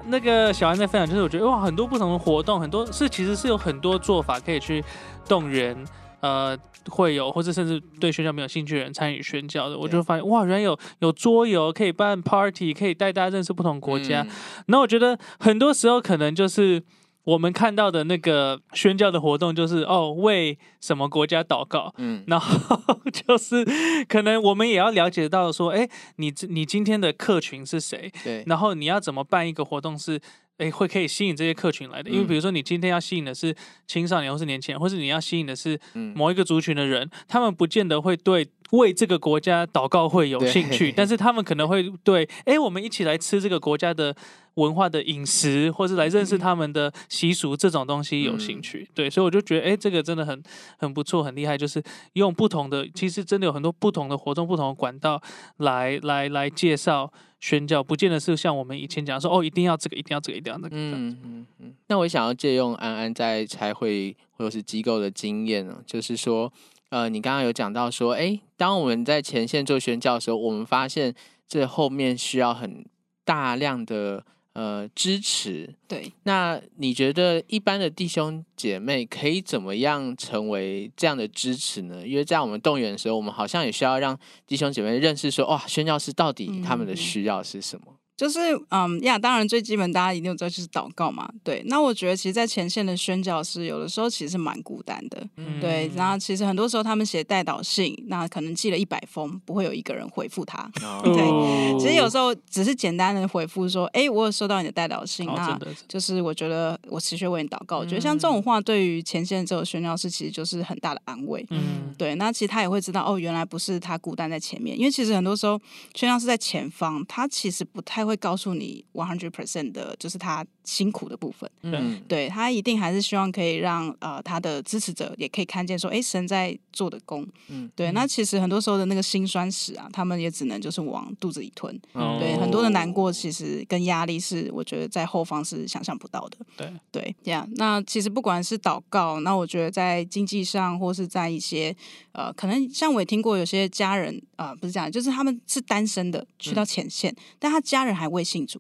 那个小安在分享，就是我觉得哇，很多不同的活动，很多是其实是有很多做法可以去动员。呃，会有或者甚至对宣教没有兴趣的人参与宣教的，我就发现哇，原来有有桌游可以办 party，可以带大家认识不同国家。那我觉得很多时候可能就是我们看到的那个宣教的活动，就是哦为什么国家祷告，嗯，然后 就是可能我们也要了解到说，哎，你你今天的客群是谁？对，然后你要怎么办一个活动是？哎，会可以吸引这些客群来的，因为比如说你今天要吸引的是青少年或是年轻人，或是你要吸引的是某一个族群的人，他们不见得会对为这个国家祷告会有兴趣，但是他们可能会对，哎，我们一起来吃这个国家的文化的饮食，或是来认识他们的习俗这种东西有兴趣。对，所以我就觉得，哎，这个真的很很不错，很厉害，就是用不同的，其实真的有很多不同的活动、不同的管道来来来介绍。宣教不见得是像我们以前讲说哦，一定要这个，一定要这个，一定要那个。嗯嗯嗯。那我想要借用安安在开会或者是机构的经验呢，就是说，呃，你刚刚有讲到说，哎，当我们在前线做宣教的时候，我们发现这后面需要很大量的。呃，支持对。那你觉得一般的弟兄姐妹可以怎么样成为这样的支持呢？因为在我们动员的时候，我们好像也需要让弟兄姐妹认识说，哇，宣教士到底他们的需要是什么？就是嗯呀，当然最基本大家一定知道就是祷告嘛。对，那我觉得其实，在前线的宣教师有的时候其实蛮孤单的。对，然后其实很多时候他们写代祷信，那可能寄了一百封，不会有一个人回复他。对，其实有时候只是简单的回复说：“哎，我有收到你的代祷信，那就是我觉得我持续为你祷告。”我觉得像这种话，对于前线这种宣教师，其实就是很大的安慰。嗯，对，那其实他也会知道，哦，原来不是他孤单在前面，因为其实很多时候宣教师在前方，他其实不太会。会告诉你 one hundred percent 的，就是他辛苦的部分。嗯，对他一定还是希望可以让呃他的支持者也可以看见说，哎，神在做的工。嗯，对。那其实很多时候的那个辛酸史啊，他们也只能就是往肚子里吞。对，很多的难过其实跟压力是，我觉得在后方是想象不到的。对对，这样。那其实不管是祷告，那我觉得在经济上或是在一些呃，可能像我也听过有些家人啊，不是这样，就是他们是单身的去到前线，但他家人还。还未信主，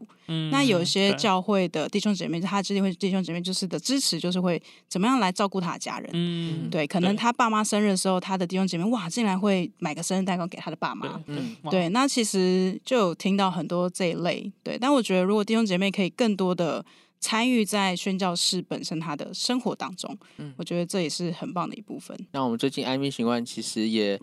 那有一些教会的弟兄姐妹，他之间会弟兄姐妹就是的支持，就是会怎么样来照顾他的家人。嗯，对，可能他爸妈生日的时候，他的弟兄姐妹哇，竟然会买个生日蛋糕给他的爸妈。嗯，对，那其实就有听到很多这一类。对，但我觉得如果弟兄姐妹可以更多的参与在宣教士本身他的生活当中，嗯，我觉得这也是很棒的一部分。那我们最近安民行万其实也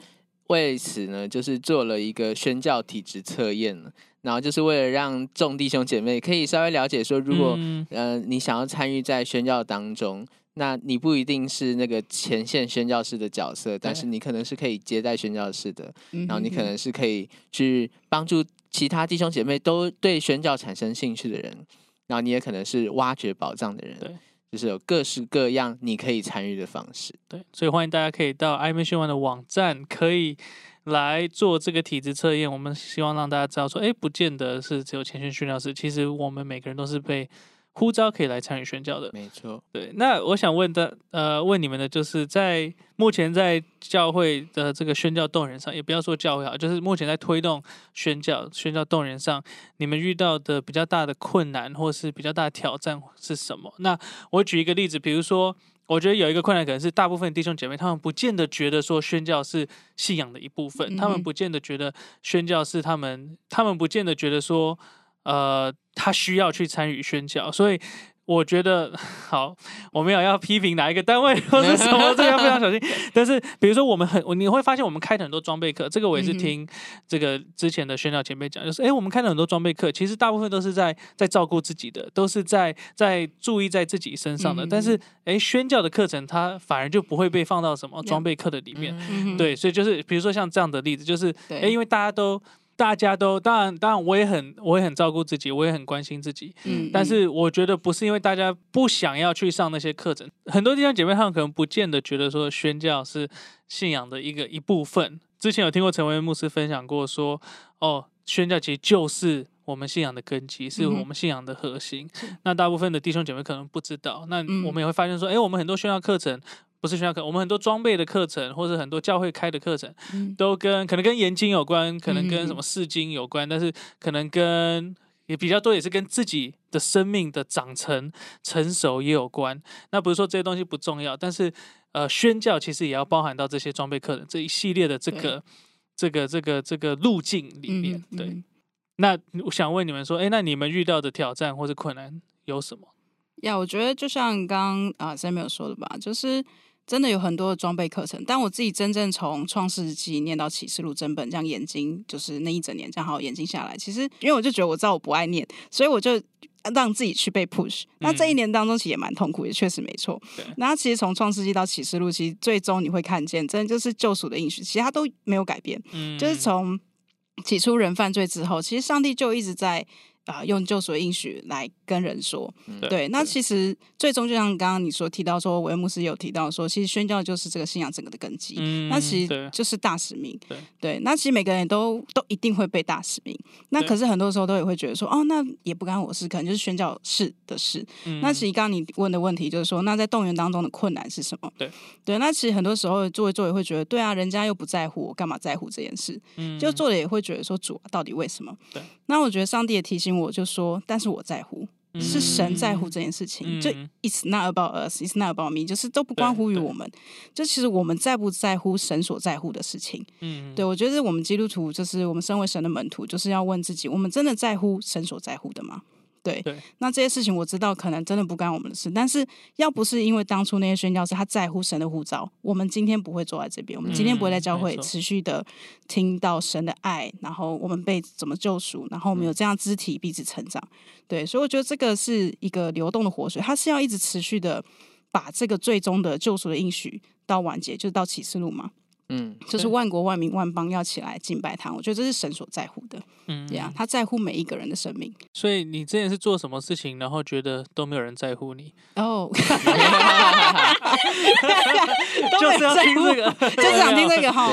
为此呢，就是做了一个宣教体质测验了。然后就是为了让众弟兄姐妹可以稍微了解说，如果呃你想要参与在宣教当中，那你不一定是那个前线宣教师的角色，但是你可能是可以接待宣教师的，然后你可能是可以去帮助其他弟兄姐妹都对宣教产生兴趣的人，然后你也可能是挖掘宝藏的人，对，就是有各式各样你可以参与的方式，对，所以欢迎大家可以到艾米宣完的网站可以。来做这个体质测验，我们希望让大家知道说，哎，不见得是只有前线训练师，其实我们每个人都是被呼召可以来参与宣教的。没错，对。那我想问的，呃，问你们的就是在目前在教会的这个宣教动员上，也不要说教会好，就是目前在推动宣教、宣教动员上，你们遇到的比较大的困难或是比较大的挑战是什么？那我举一个例子，比如说。我觉得有一个困难，可能是大部分弟兄姐妹他们不见得觉得说宣教是信仰的一部分，他们不见得觉得宣教是他们，他们不见得觉得说，呃，他需要去参与宣教，所以。我觉得 好，我没有要批评哪一个单位或是什么，这个要非常小心。但是，比如说我们很，你会发现我们开的很多装备课，这个我也是听这个之前的宣教前辈讲，就是哎，我们开的很多装备课，其实大部分都是在在照顾自己的，都是在在注意在自己身上的。但是，哎，宣教的课程它反而就不会被放到什么装备课的里面。对，所以就是比如说像这样的例子，就是哎，因为大家都。大家都当然，当然我也很，我也很照顾自己，我也很关心自己。嗯，但是我觉得不是因为大家不想要去上那些课程，很多弟兄姐妹他们可能不见得觉得说宣教是信仰的一个一部分。之前有听过陈维牧师分享过，说哦，宣教其实就是我们信仰的根基，是我们信仰的核心。那大部分的弟兄姐妹可能不知道，那我们也会发现说，哎，我们很多宣教课程。不是宣教课，我们很多装备的课程，或者很多教会开的课程，都跟可能跟研经有关，可能跟什么释经有关，但是可能跟也比较多，也是跟自己的生命的长成、成熟也有关。那不是说这些东西不重要，但是呃，宣教其实也要包含到这些装备课程这一系列的这个、这个、这个、这个路径里面。对，那我想问你们说，哎，那你们遇到的挑战或者困难有什么？呀，我觉得就像刚刚啊 Samuel 说的吧，就是。真的有很多的装备课程，但我自己真正从创世纪念到启示录真本，这样眼睛就是那一整年这样好眼睛下来，其实因为我就觉得我知道我不爱念，所以我就让自己去被 push。那这一年当中其实也蛮痛苦，也确实没错。那其实从创世纪到启示录，其实最终你会看见，真的就是救赎的应许，其他都没有改变。嗯，就是从起初人犯罪之后，其实上帝就一直在。啊，用救赎应许来跟人说，对，那其实最终就像刚刚你说提到说，维牧师有提到说，其实宣教就是这个信仰整个的根基，那其实就是大使命，对，那其实每个人都都一定会被大使命，那可是很多时候都也会觉得说，哦，那也不干我事，可能就是宣教事的事。那其实刚刚你问的问题就是说，那在动员当中的困难是什么？对，对，那其实很多时候作为作为会觉得，对啊，人家又不在乎，我干嘛在乎这件事？嗯，就的也会觉得说，主到底为什么？对，那我觉得上帝也提醒我。我就说，但是我在乎，是神在乎这件事情。就 It's not about us, It's not about me，就是都不关乎于我们。就其实我们在不在乎神所在乎的事情？嗯，对我觉得我们基督徒就是我们身为神的门徒，就是要问自己：我们真的在乎神所在乎的吗？对，那这些事情我知道，可能真的不干我们的事。但是，要不是因为当初那些宣教士他在乎神的护照，我们今天不会坐在这边，我们今天不会在教会持续的听到神的爱，然后我们被怎么救赎，然后我们有这样肢体彼此成长。对，所以我觉得这个是一个流动的活水，它是要一直持续的把这个最终的救赎的应许到完结，就是到启示录嘛。嗯，就是万国万民万邦要起来敬拜他，我觉得这是神所在乎的。嗯，这样他在乎每一个人的生命。所以你之前是做什么事情，然后觉得都没有人在乎你？哦，就是要听这个，就是想听这个哈。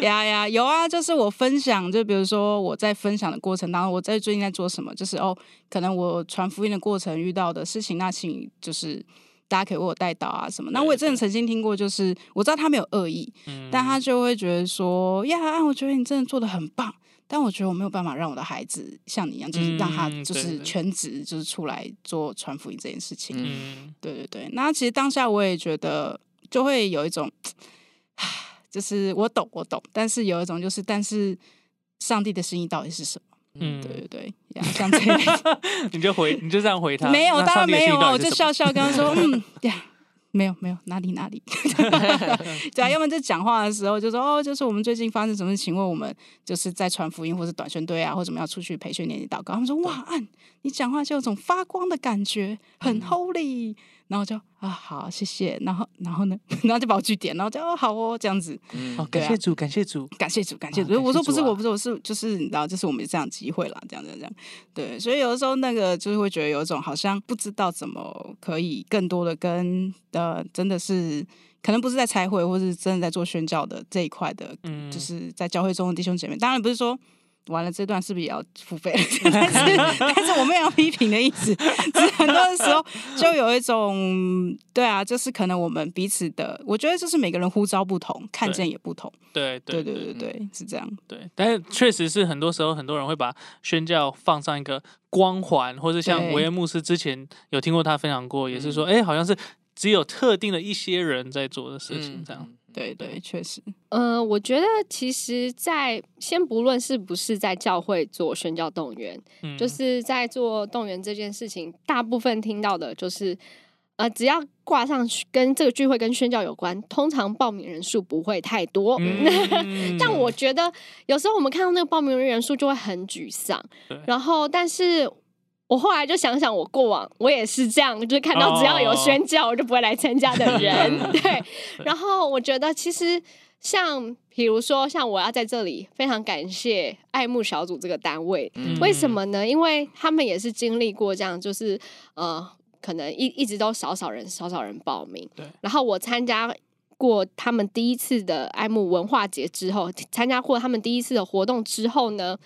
呀呀，有啊，就是我分享，就比如说我在分享的过程当中，我在最近在做什么，就是哦，可能我传福音的过程遇到的事情，那请就是。大家可以为我带到啊什么？那我也真的曾经听过，就是我知道他没有恶意，但他就会觉得说呀，我觉得你真的做的很棒，但我觉得我没有办法让我的孩子像你一样，就是让他就是全职就是出来做传福音这件事情。嗯，对对对。那其实当下我也觉得就会有一种，就是我懂我懂，但是有一种就是，但是上帝的心意到底是什么？嗯，对对对，像这样，你就回，你就这样回他。没有，当然没有，我就笑笑跟他说，嗯，呀，没有没有，哪里哪里。对啊，要么就讲话的时候就说，哦，就是我们最近发生什么事情，问我们就是在传福音，或者短宣队啊，或者怎么要出去培训、练习祷告。他们说，哇，按你讲话就有种发光的感觉，很 holy。然后就啊好谢谢，然后然后呢，然后就把我据点，然后就哦好哦这样子，哦感谢主感谢主感谢主感谢主，我说不是我不是我是就是你知道就是我们这样机会啦，这样这样这样，对，所以有的时候那个就是会觉得有一种好像不知道怎么可以更多的跟呃真的是可能不是在拆会或是真的在做宣教的这一块的，嗯，就是在教会中的弟兄姐妹，当然不是说。完了，这段是不是也要付费？但是，但是我没有批评的意思。只是很多的时候，就有一种，对啊，就是可能我们彼此的，我觉得就是每个人呼召不同，看见也不同。对对对对对，是这样。对，但是确实是很多时候，很多人会把宣教放上一个光环，或者像维恩牧师之前有听过他分享过，也是说，哎，好像是只有特定的一些人在做的事情，这样。对对，确实。嗯，我觉得其实，在先不论是不是在教会做宣教动员，就是在做动员这件事情，大部分听到的就是，呃，只要挂上跟这个聚会跟宣教有关，通常报名人数不会太多。但我觉得有时候我们看到那个报名人数就会很沮丧。然后，但是。我后来就想想，我过往我也是这样，就是看到只要有宣教，我就不会来参加的人。对，然后我觉得其实像，比如说像我要在这里非常感谢爱慕小组这个单位，为什么呢？因为他们也是经历过这样，就是呃，可能一一直都少少人少少人报名。对，然后我参加过他们第一次的爱慕文化节之后，参加过他们第一次的活动之后呢？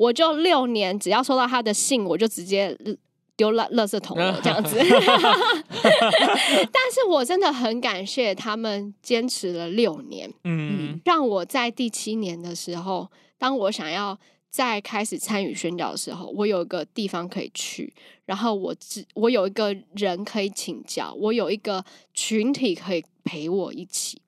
我就六年，只要收到他的信，我就直接丢垃垃圾桶了，这样子。但是我真的很感谢他们坚持了六年，嗯，让我在第七年的时候，当我想要再开始参与宣教的时候，我有一个地方可以去，然后我只我有一个人可以请教，我有一个群体可以陪我一起。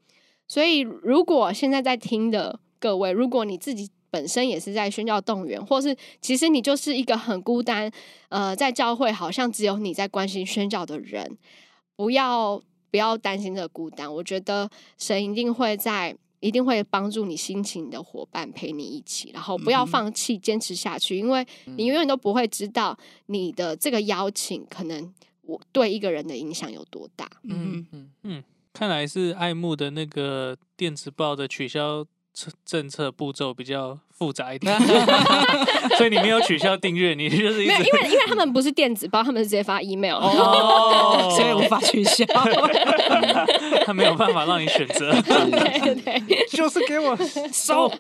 所以，如果现在在听的各位，如果你自己。本身也是在宣教动员，或是其实你就是一个很孤单，呃，在教会好像只有你在关心宣教的人，不要不要担心这个孤单。我觉得神一定会在，一定会帮助你心情的伙伴陪你一起，然后不要放弃，坚持下去，因为你永远都不会知道你的这个邀请可能我对一个人的影响有多大。嗯嗯嗯，看来是爱慕的那个电子报的取消。政策步骤比较复杂一点，所以你没有取消订阅，你就是没有，因为因为他们不是电子包，他们是直接发 email，哦 所以无法取消。他没有办法让你选择，对对，就是给我收。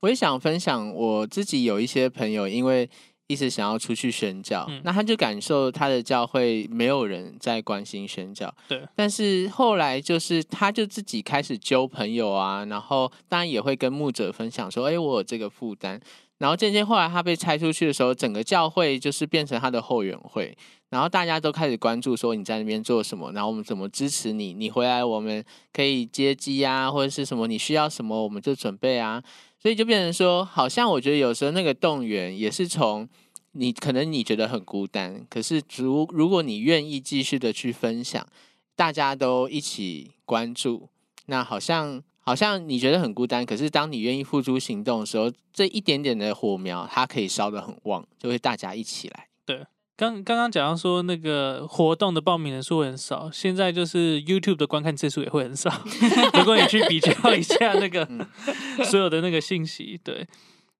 我也想分享我自己有一些朋友，因为。一直想要出去宣教，那他就感受他的教会没有人在关心宣教。对，但是后来就是他就自己开始揪朋友啊，然后当然也会跟牧者分享说：“哎，我有这个负担。”然后渐渐后来他被拆出去的时候，整个教会就是变成他的后援会，然后大家都开始关注说你在那边做什么，然后我们怎么支持你，你回来我们可以接机啊，或者是什么你需要什么我们就准备啊，所以就变成说，好像我觉得有时候那个动员也是从你可能你觉得很孤单，可是如如果你愿意继续的去分享，大家都一起关注，那好像。好像你觉得很孤单，可是当你愿意付诸行动的时候，这一点点的火苗，它可以烧得很旺，就会大家一起来。对，刚刚刚讲到说那个活动的报名人数很少，现在就是 YouTube 的观看次数也会很少。如果你去比较一下那个 所有的那个信息，对。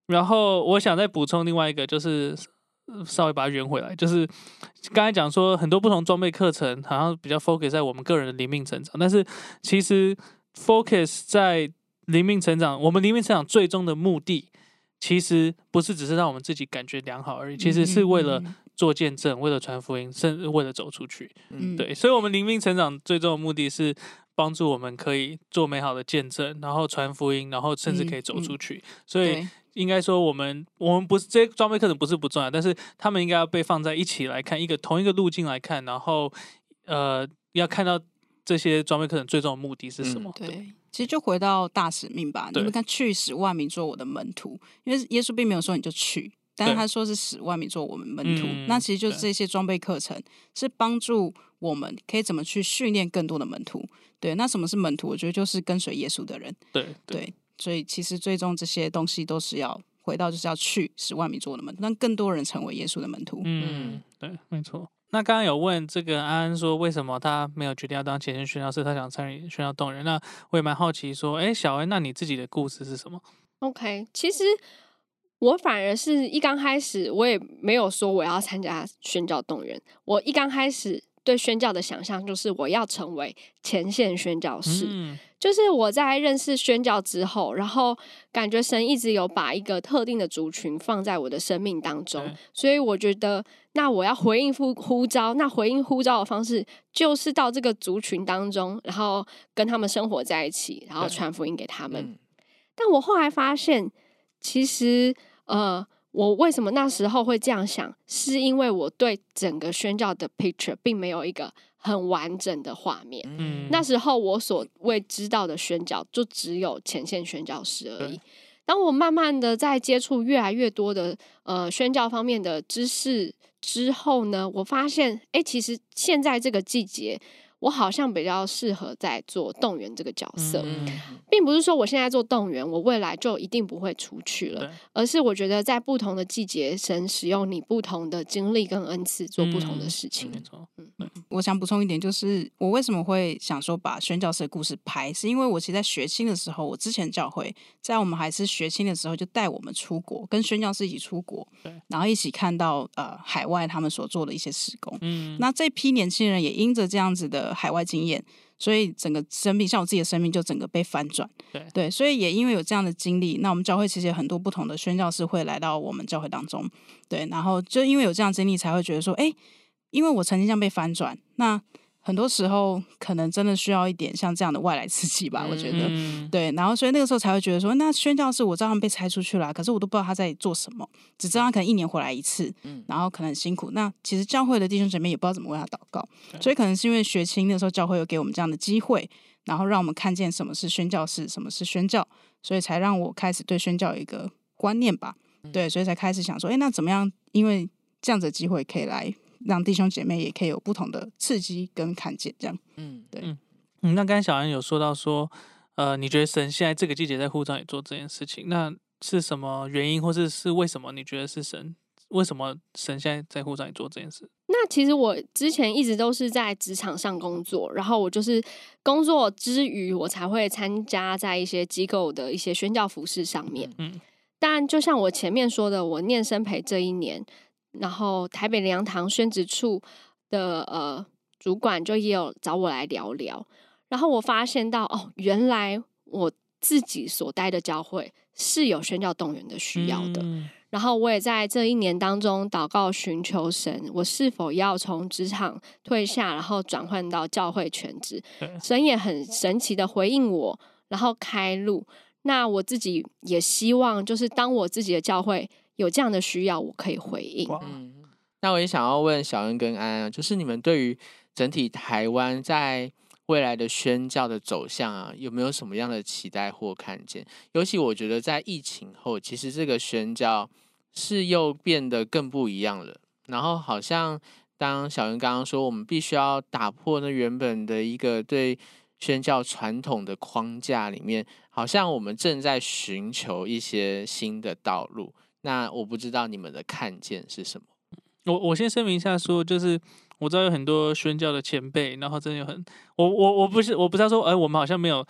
然后我想再补充另外一个，就是稍微把它圆回来，就是刚才讲说很多不同装备课程，好像比较 focus 在我们个人的灵命成长，但是其实。focus 在灵命成长，我们灵命成长最终的目的，其实不是只是让我们自己感觉良好而已，其实是为了做见证，为了传福音，甚至为了走出去。嗯，对，所以，我们灵命成长最终的目的是帮助我们可以做美好的见证，然后传福音，然后甚至可以走出去。所以，应该说，我们我们不是这些装备课程不是不重要，但是他们应该要被放在一起来看，一个同一个路径来看，然后呃，要看到。这些装备课程最终的目的是什么？对，其实就回到大使命吧。你们看，去使万民做我的门徒，因为耶稣并没有说你就去，但是他说是十万米做我们门徒。那其实就是这些装备课程是帮助我们可以怎么去训练更多的门徒。对，那什么是门徒？我觉得就是跟随耶稣的人。对对，所以其实最终这些东西都是要回到，就是要去十万米做我的门徒，让更多人成为耶稣的门徒。嗯，对，没错。那刚刚有问这个安安说，为什么他没有决定要当前线宣教师，他想参与宣教动人？那我也蛮好奇，说，哎，小恩，那你自己的故事是什么？OK，其实我反而是一刚开始，我也没有说我要参加宣教动员。我一刚开始对宣教的想象就是我要成为前线宣教师。就是我在认识宣教之后，然后感觉神一直有把一个特定的族群放在我的生命当中，所以我觉得那我要回应呼呼召，那回应呼召的方式就是到这个族群当中，然后跟他们生活在一起，然后传福音给他们。但我后来发现，其实呃，我为什么那时候会这样想，是因为我对整个宣教的 picture 并没有一个。很完整的画面。嗯，那时候我所未知道的宣教，就只有前线宣教师而已。当我慢慢的在接触越来越多的呃宣教方面的知识之后呢，我发现，哎，其实现在这个季节。我好像比较适合在做动员这个角色，并不是说我现在做动员，我未来就一定不会出去了，而是我觉得在不同的季节，神使用你不同的经历跟恩赐做不同的事情。没错，嗯，我想补充一点，就是我为什么会想说把宣教师的故事拍，是因为我其实在学青的时候，我之前教会在我们还是学青的时候，就带我们出国，跟宣教师一起出国，对然后一起看到呃海外他们所做的一些施工。嗯，那这批年轻人也因着这样子的。海外经验，所以整个生命，像我自己的生命，就整个被翻转。对对，所以也因为有这样的经历，那我们教会其实有很多不同的宣教士会来到我们教会当中。对，然后就因为有这样经历，才会觉得说，哎，因为我曾经这样被翻转，那。很多时候可能真的需要一点像这样的外来刺激吧，我觉得对，然后所以那个时候才会觉得说，那宣教士我知道他们被拆出去了，可是我都不知道他在做什么，只知道他可能一年回来一次，然后可能很辛苦。那其实教会的弟兄姐妹也不知道怎么为他祷告，所以可能是因为学青那时候教会有给我们这样的机会，然后让我们看见什么是宣教士，什么是宣教，所以才让我开始对宣教有一个观念吧。对，所以才开始想说，哎，那怎么样？因为这样子的机会可以来。让弟兄姐妹也可以有不同的刺激跟看见，这样，嗯，对，嗯，那刚才小安有说到说，呃，你觉得神现在这个季节在护照里做这件事情，那是什么原因，或是是为什么？你觉得是神？为什么神现在在护照里做这件事？那其实我之前一直都是在职场上工作，然后我就是工作之余，我才会参加在一些机构的一些宣教服饰上面，嗯，但就像我前面说的，我念生培这一年。然后台北良堂宣职处的呃主管就也有找我来聊聊，然后我发现到哦，原来我自己所待的教会是有宣教动员的需要的。然后我也在这一年当中祷告寻求神，我是否要从职场退下，然后转换到教会全职？神也很神奇的回应我，然后开路。那我自己也希望，就是当我自己的教会有这样的需要，我可以回应。嗯，那我也想要问小恩跟安安，就是你们对于整体台湾在未来的宣教的走向啊，有没有什么样的期待或看见？尤其我觉得在疫情后，其实这个宣教是又变得更不一样了。然后好像当小恩刚刚说，我们必须要打破那原本的一个对宣教传统的框架里面，好像我们正在寻求一些新的道路。那我不知道你们的看见是什么。我我先声明一下，说就是。我知道有很多宣教的前辈，然后真的有很我我我不是我不知道说，哎，我们好像没有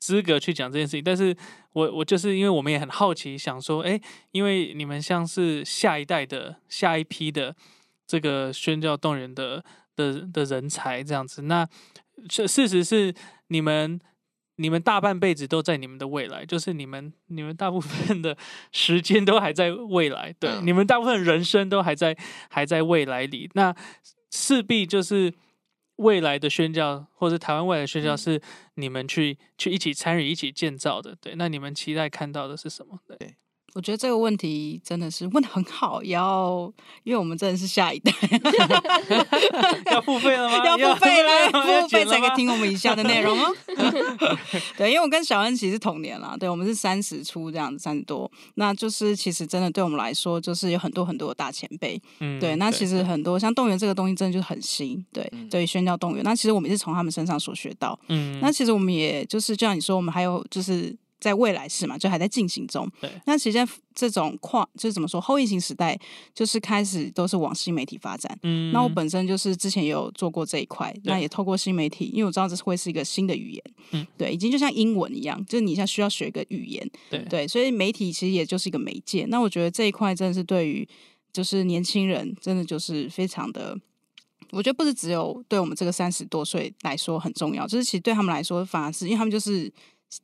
资格去讲这件事情。但是我我就是因为我们也很好奇，想说，哎，因为你们像是下一代的下一批的这个宣教动员的的的人才这样子，那事事实是你们你们大半辈子都在你们的未来，就是你们你们大部分的时间都还在未来，对，你们大部分人生都还在还在未来里，那。势必就是未来的宣教，或者台湾未来的宣教，是你们去去一起参与、一起建造的。对，那你们期待看到的是什么？对。我觉得这个问题真的是问的很好，要因为我们真的是下一代，要付费了吗？要付费 了，付费才可以听我们以下的内容哦。对，因为我跟小恩其实同年了，对我们是三十出这样子，三十多，那就是其实真的对我们来说，就是有很多很多的大前辈。嗯，对，那其实很多像动员这个东西，真的就是很新。对，对，宣教动员，那其实我们也是从他们身上所学到。嗯，那其实我们也就是就像你说，我们还有就是。在未来式嘛，就还在进行中。对，那其实这种跨就是怎么说后疫情时代，就是开始都是往新媒体发展。嗯，那我本身就是之前也有做过这一块，那也透过新媒体，因为我知道这是会是一个新的语言。嗯，对，已经就像英文一样，就是你现在需要学一个语言。对对，所以媒体其实也就是一个媒介。那我觉得这一块真的是对于就是年轻人，真的就是非常的，我觉得不是只有对我们这个三十多岁来说很重要，就是其实对他们来说，反而是因为他们就是。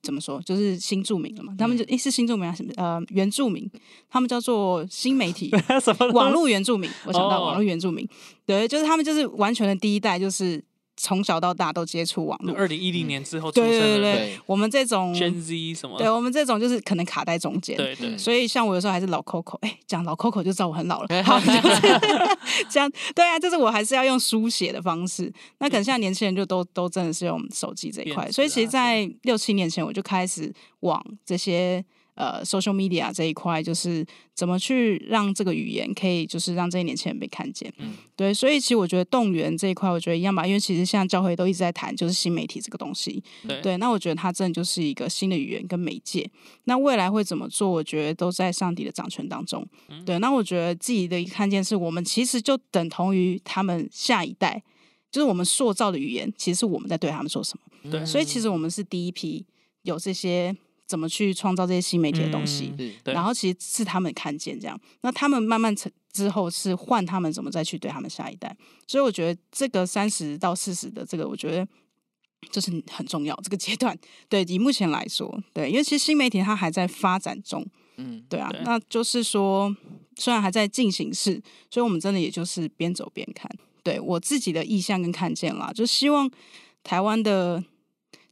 怎么说？就是新住民了嘛？他们就诶是新住民还是呃原住民？他们叫做新媒体 网络原住民。我想到网络原住民，对，就是他们就是完全的第一代，就是。从小到大都接触网络，二零一零年之后出生的。对对对，我们这种 Gen Z 什么？对我们这种就是可能卡在中间。对对。所以像我有时候还是老 Coco，哎，讲老 Coco 就知道我很老了。好，这样对啊，就是我还是要用书写的方式。那可能现在年轻人就都都真的是用手机这一块。所以其实，在六七年前我就开始往这些。呃，social media 这一块就是怎么去让这个语言可以，就是让这些年轻人被看见。嗯，对，所以其实我觉得动员这一块，我觉得一样吧，因为其实现在教会都一直在谈，就是新媒体这个东西。对，那我觉得它真的就是一个新的语言跟媒介。那未来会怎么做？我觉得都在上帝的掌权当中。对，那我觉得自己的一看见是我们其实就等同于他们下一代，就是我们塑造的语言，其实是我们在对他们说什么。对，所以其实我们是第一批有这些。怎么去创造这些新媒体的东西？然后其实是他们看见这样，那他们慢慢成之后是换他们怎么再去对他们下一代。所以我觉得这个三十到四十的这个，我觉得就是很重要这个阶段。对，以目前来说，对，因为其实新媒体它还在发展中，嗯，对啊，那就是说虽然还在进行式，所以我们真的也就是边走边看。对我自己的意向跟看见啦，就希望台湾的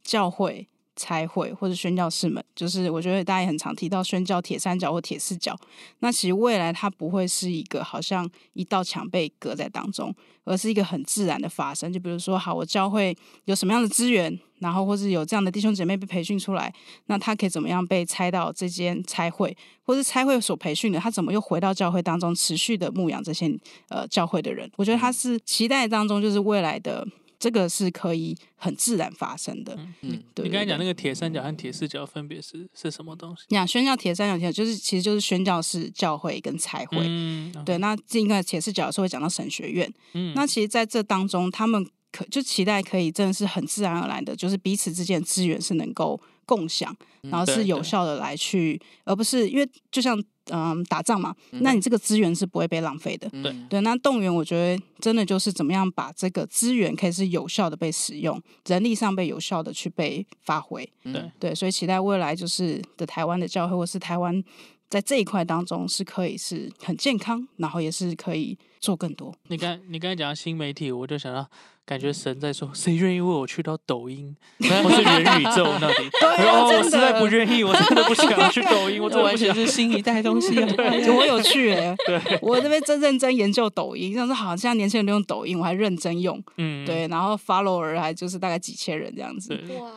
教会。才会或者宣教士们，就是我觉得大家也很常提到宣教铁三角或铁四角。那其实未来它不会是一个好像一道墙被隔在当中，而是一个很自然的发生。就比如说，好，我教会有什么样的资源，然后或是有这样的弟兄姐妹被培训出来，那他可以怎么样被拆到这间差会，或是差会所培训的，他怎么又回到教会当中持续的牧养这些呃教会的人？我觉得他是期待当中就是未来的。这个是可以很自然发生的。嗯，对。你刚才讲那个铁三角和铁四角分别是是什么东西？讲宣教铁三角，铁就是其实就是宣教士教会跟财会。嗯，对。那这个铁四角的时候会讲到神学院。嗯，那其实在这当中，他们可就期待可以真的是很自然而然的，就是彼此之间资源是能够共享，然后是有效的来去，而不是因为就像。嗯，打仗嘛，那你这个资源是不会被浪费的。对对，那动员我觉得真的就是怎么样把这个资源可以是有效的被使用，人力上被有效的去被发挥。对对，所以期待未来就是的台湾的教会或是台湾在这一块当中是可以是很健康，然后也是可以做更多。你刚你刚才讲新媒体，我就想到感觉神在说，谁愿意为我去到抖音 或是元宇宙那里？哦，我实在不愿意，我真的不想去抖音，我这完全是新一代东西。对，我有去哎，对，我这边真认真研究抖音，像是好像年轻人都用抖音，我还认真用，嗯，对，然后 follower 还就是大概几千人这样子。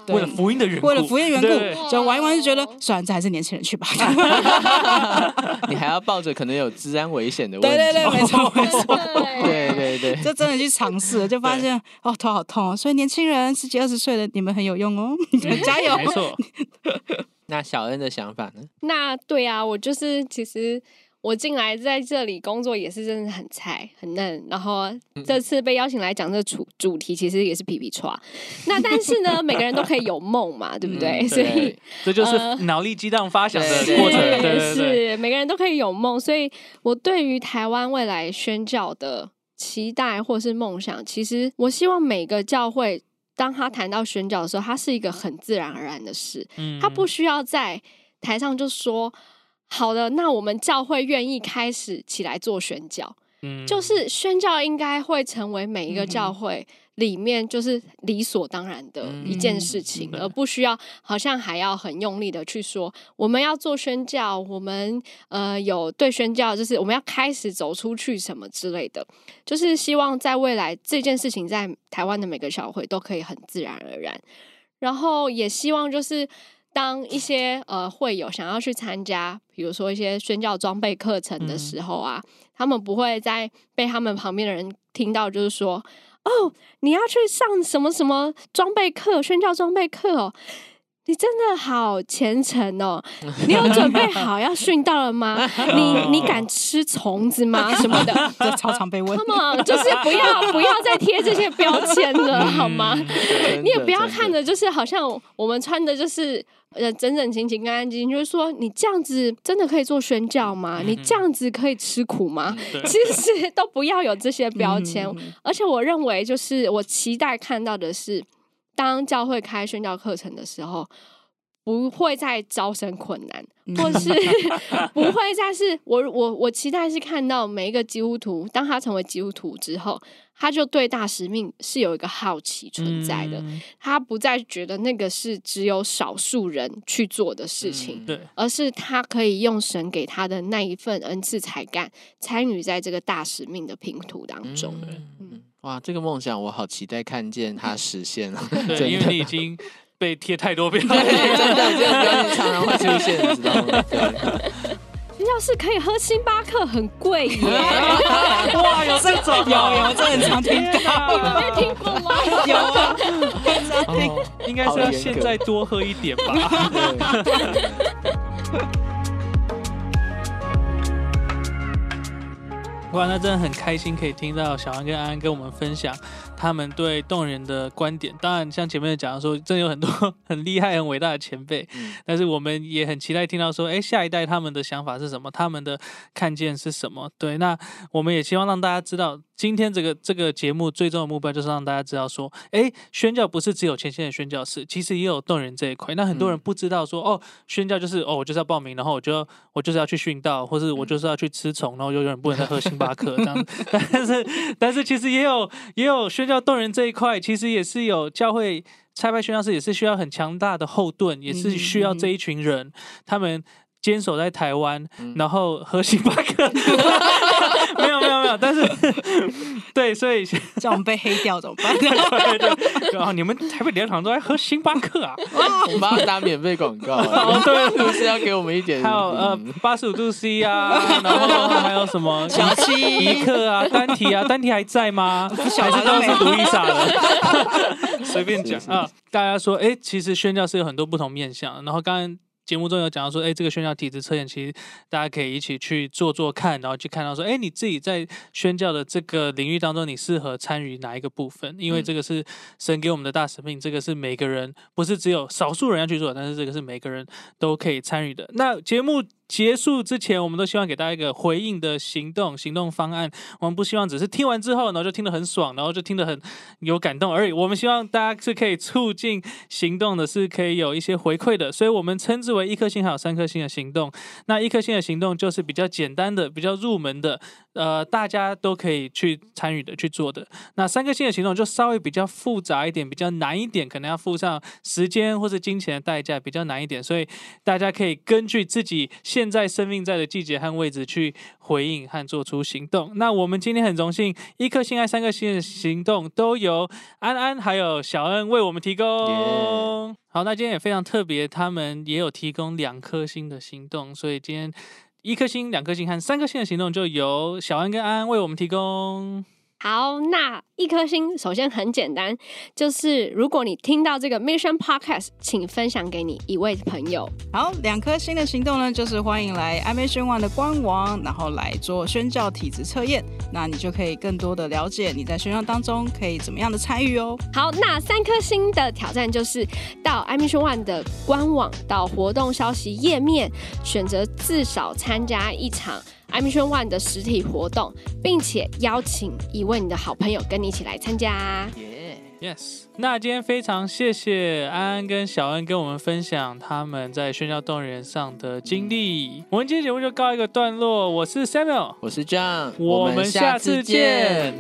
为了福音的缘故，为了福音缘故，就玩一玩就觉得，算了这还是年轻人去吧。你还要抱着可能有治安危险的问题，对对对，没错没错，对对对，就真的去尝试，就发现。哦，头好痛，所以年轻人十几二十岁的你们很有用哦，加油！没错。那小恩的想法呢？那对啊，我就是其实我进来在这里工作也是真的很菜很嫩，然后这次被邀请来讲这主主题，其实也是皮皮叉。那但是呢，每个人都可以有梦嘛，对不对？所以这就是脑力激荡发想的过程，是每个人都可以有梦。所以我对于台湾未来宣教的。期待或是梦想，其实我希望每个教会，当他谈到宣教的时候，他是一个很自然而然的事，他不需要在台上就说好的，那我们教会愿意开始起来做宣教，就是宣教应该会成为每一个教会。里面就是理所当然的一件事情，而不需要好像还要很用力的去说我们要做宣教，我们呃有对宣教，就是我们要开始走出去什么之类的，就是希望在未来这件事情在台湾的每个小会都可以很自然而然，然后也希望就是当一些呃会有想要去参加，比如说一些宣教装备课程的时候啊，他们不会在被他们旁边的人听到，就是说。哦，你要去上什么什么装备课？宣教装备课哦，你真的好虔诚哦！你有准备好要训到了吗？你你敢吃虫子吗？什么的，超常被问。Come on，就是不要不要再贴这些标签了，好吗？你也不要看着，就是好像我们穿的就是。呃，整整齐齐、干干净净，就是说，你这样子真的可以做宣教吗？你这样子可以吃苦吗？其实都不要有这些标签。而且，我认为，就是我期待看到的是，当教会开宣教课程的时候。不会再招生困难，或是 不会再是我我我期待是看到每一个基督徒，当他成为基督徒之后，他就对大使命是有一个好奇存在的，他不再觉得那个是只有少数人去做的事情，对，而是他可以用神给他的那一份恩赐才干，参与在这个大使命的拼图当中。嗯，哇，这个梦想我好期待看见它 实现了，对，因为你已经。被贴太多遍，了真的这个标题常常会出现，你知道吗？要是可以喝星巴克，很贵耶！哇，有这种，有有，这很常听到，你们没听过吗？有啊，应该是要现在多喝一点吧。哇，那真的很开心，可以听到小安跟安安跟我们分享。他们对动人的观点，当然像前面讲的说，真有很多很厉害、很伟大的前辈，但是我们也很期待听到说，哎，下一代他们的想法是什么，他们的看见是什么？对，那我们也希望让大家知道，今天这个这个节目最终的目标就是让大家知道说，哎，宣教不是只有前线的宣教士，其实也有动人这一块。那很多人不知道说，哦，宣教就是哦，我就是要报名，然后我就我就是要去殉道，或是我就是要去吃虫，然后永远不能再喝星巴克 这样。但是但是其实也有也有宣。教动人这一块，其实也是有教会差派宣教士，也是需要很强大的后盾，也是需要这一群人，他们坚守在台湾，然后喝星巴克。没有没有没有，但是 对，所以叫我们被黑掉怎么办？对对啊，你们台北连场都在喝星巴克啊？我们帮他打免费广告，对，是不是要给我们一点？还有呃，八十五度 C 啊，然后还有什么小七一克啊，单体啊，单体还在吗？还是都是独一傻了？随便讲啊，大家说，哎，其实宣教是有很多不同面向，然后刚刚。节目中有讲到说，哎，这个宣教体质测验，其实大家可以一起去做做看，然后去看到说，哎，你自己在宣教的这个领域当中，你适合参与哪一个部分？因为这个是神给我们的大使命，这个是每个人不是只有少数人要去做，但是这个是每个人都可以参与的。那节目结束之前，我们都希望给大家一个回应的行动、行动方案。我们不希望只是听完之后，然后就听得很爽，然后就听得很有感动而已。我们希望大家是可以促进行动的，是可以有一些回馈的。所以我们称之为一颗星还有三颗星的行动。那一颗星的行动就是比较简单的、比较入门的，呃，大家都可以去参与的、去做的。那三颗星的行动就稍微比较复杂一点、比较难一点，可能要付上时间或是金钱的代价，比较难一点。所以大家可以根据自己。现在生命在的季节和位置去回应和做出行动。那我们今天很荣幸，一颗星爱三颗星的行动都由安安还有小恩为我们提供。好，那今天也非常特别，他们也有提供两颗星的行动，所以今天一颗星、两颗星和三颗星的行动就由小安跟安安为我们提供。好，那一颗星首先很简单，就是如果你听到这个 Mission Podcast，请分享给你一位朋友。好，两颗星的行动呢，就是欢迎来 Mission One 的官网，然后来做宣教体质测验，那你就可以更多的了解你在宣教当中可以怎么样的参与哦。好，那三颗星的挑战就是到 Mission One 的官网，到活动消息页面，选择至少参加一场。I m i s s i o n One 的实体活动，并且邀请一位你的好朋友跟你一起来参加。Yes，那今天非常谢谢安安跟小恩跟我们分享他们在宣教动员上的经历。我们今天节目就告一个段落。我是 Samuel，我是 John，我们下次见。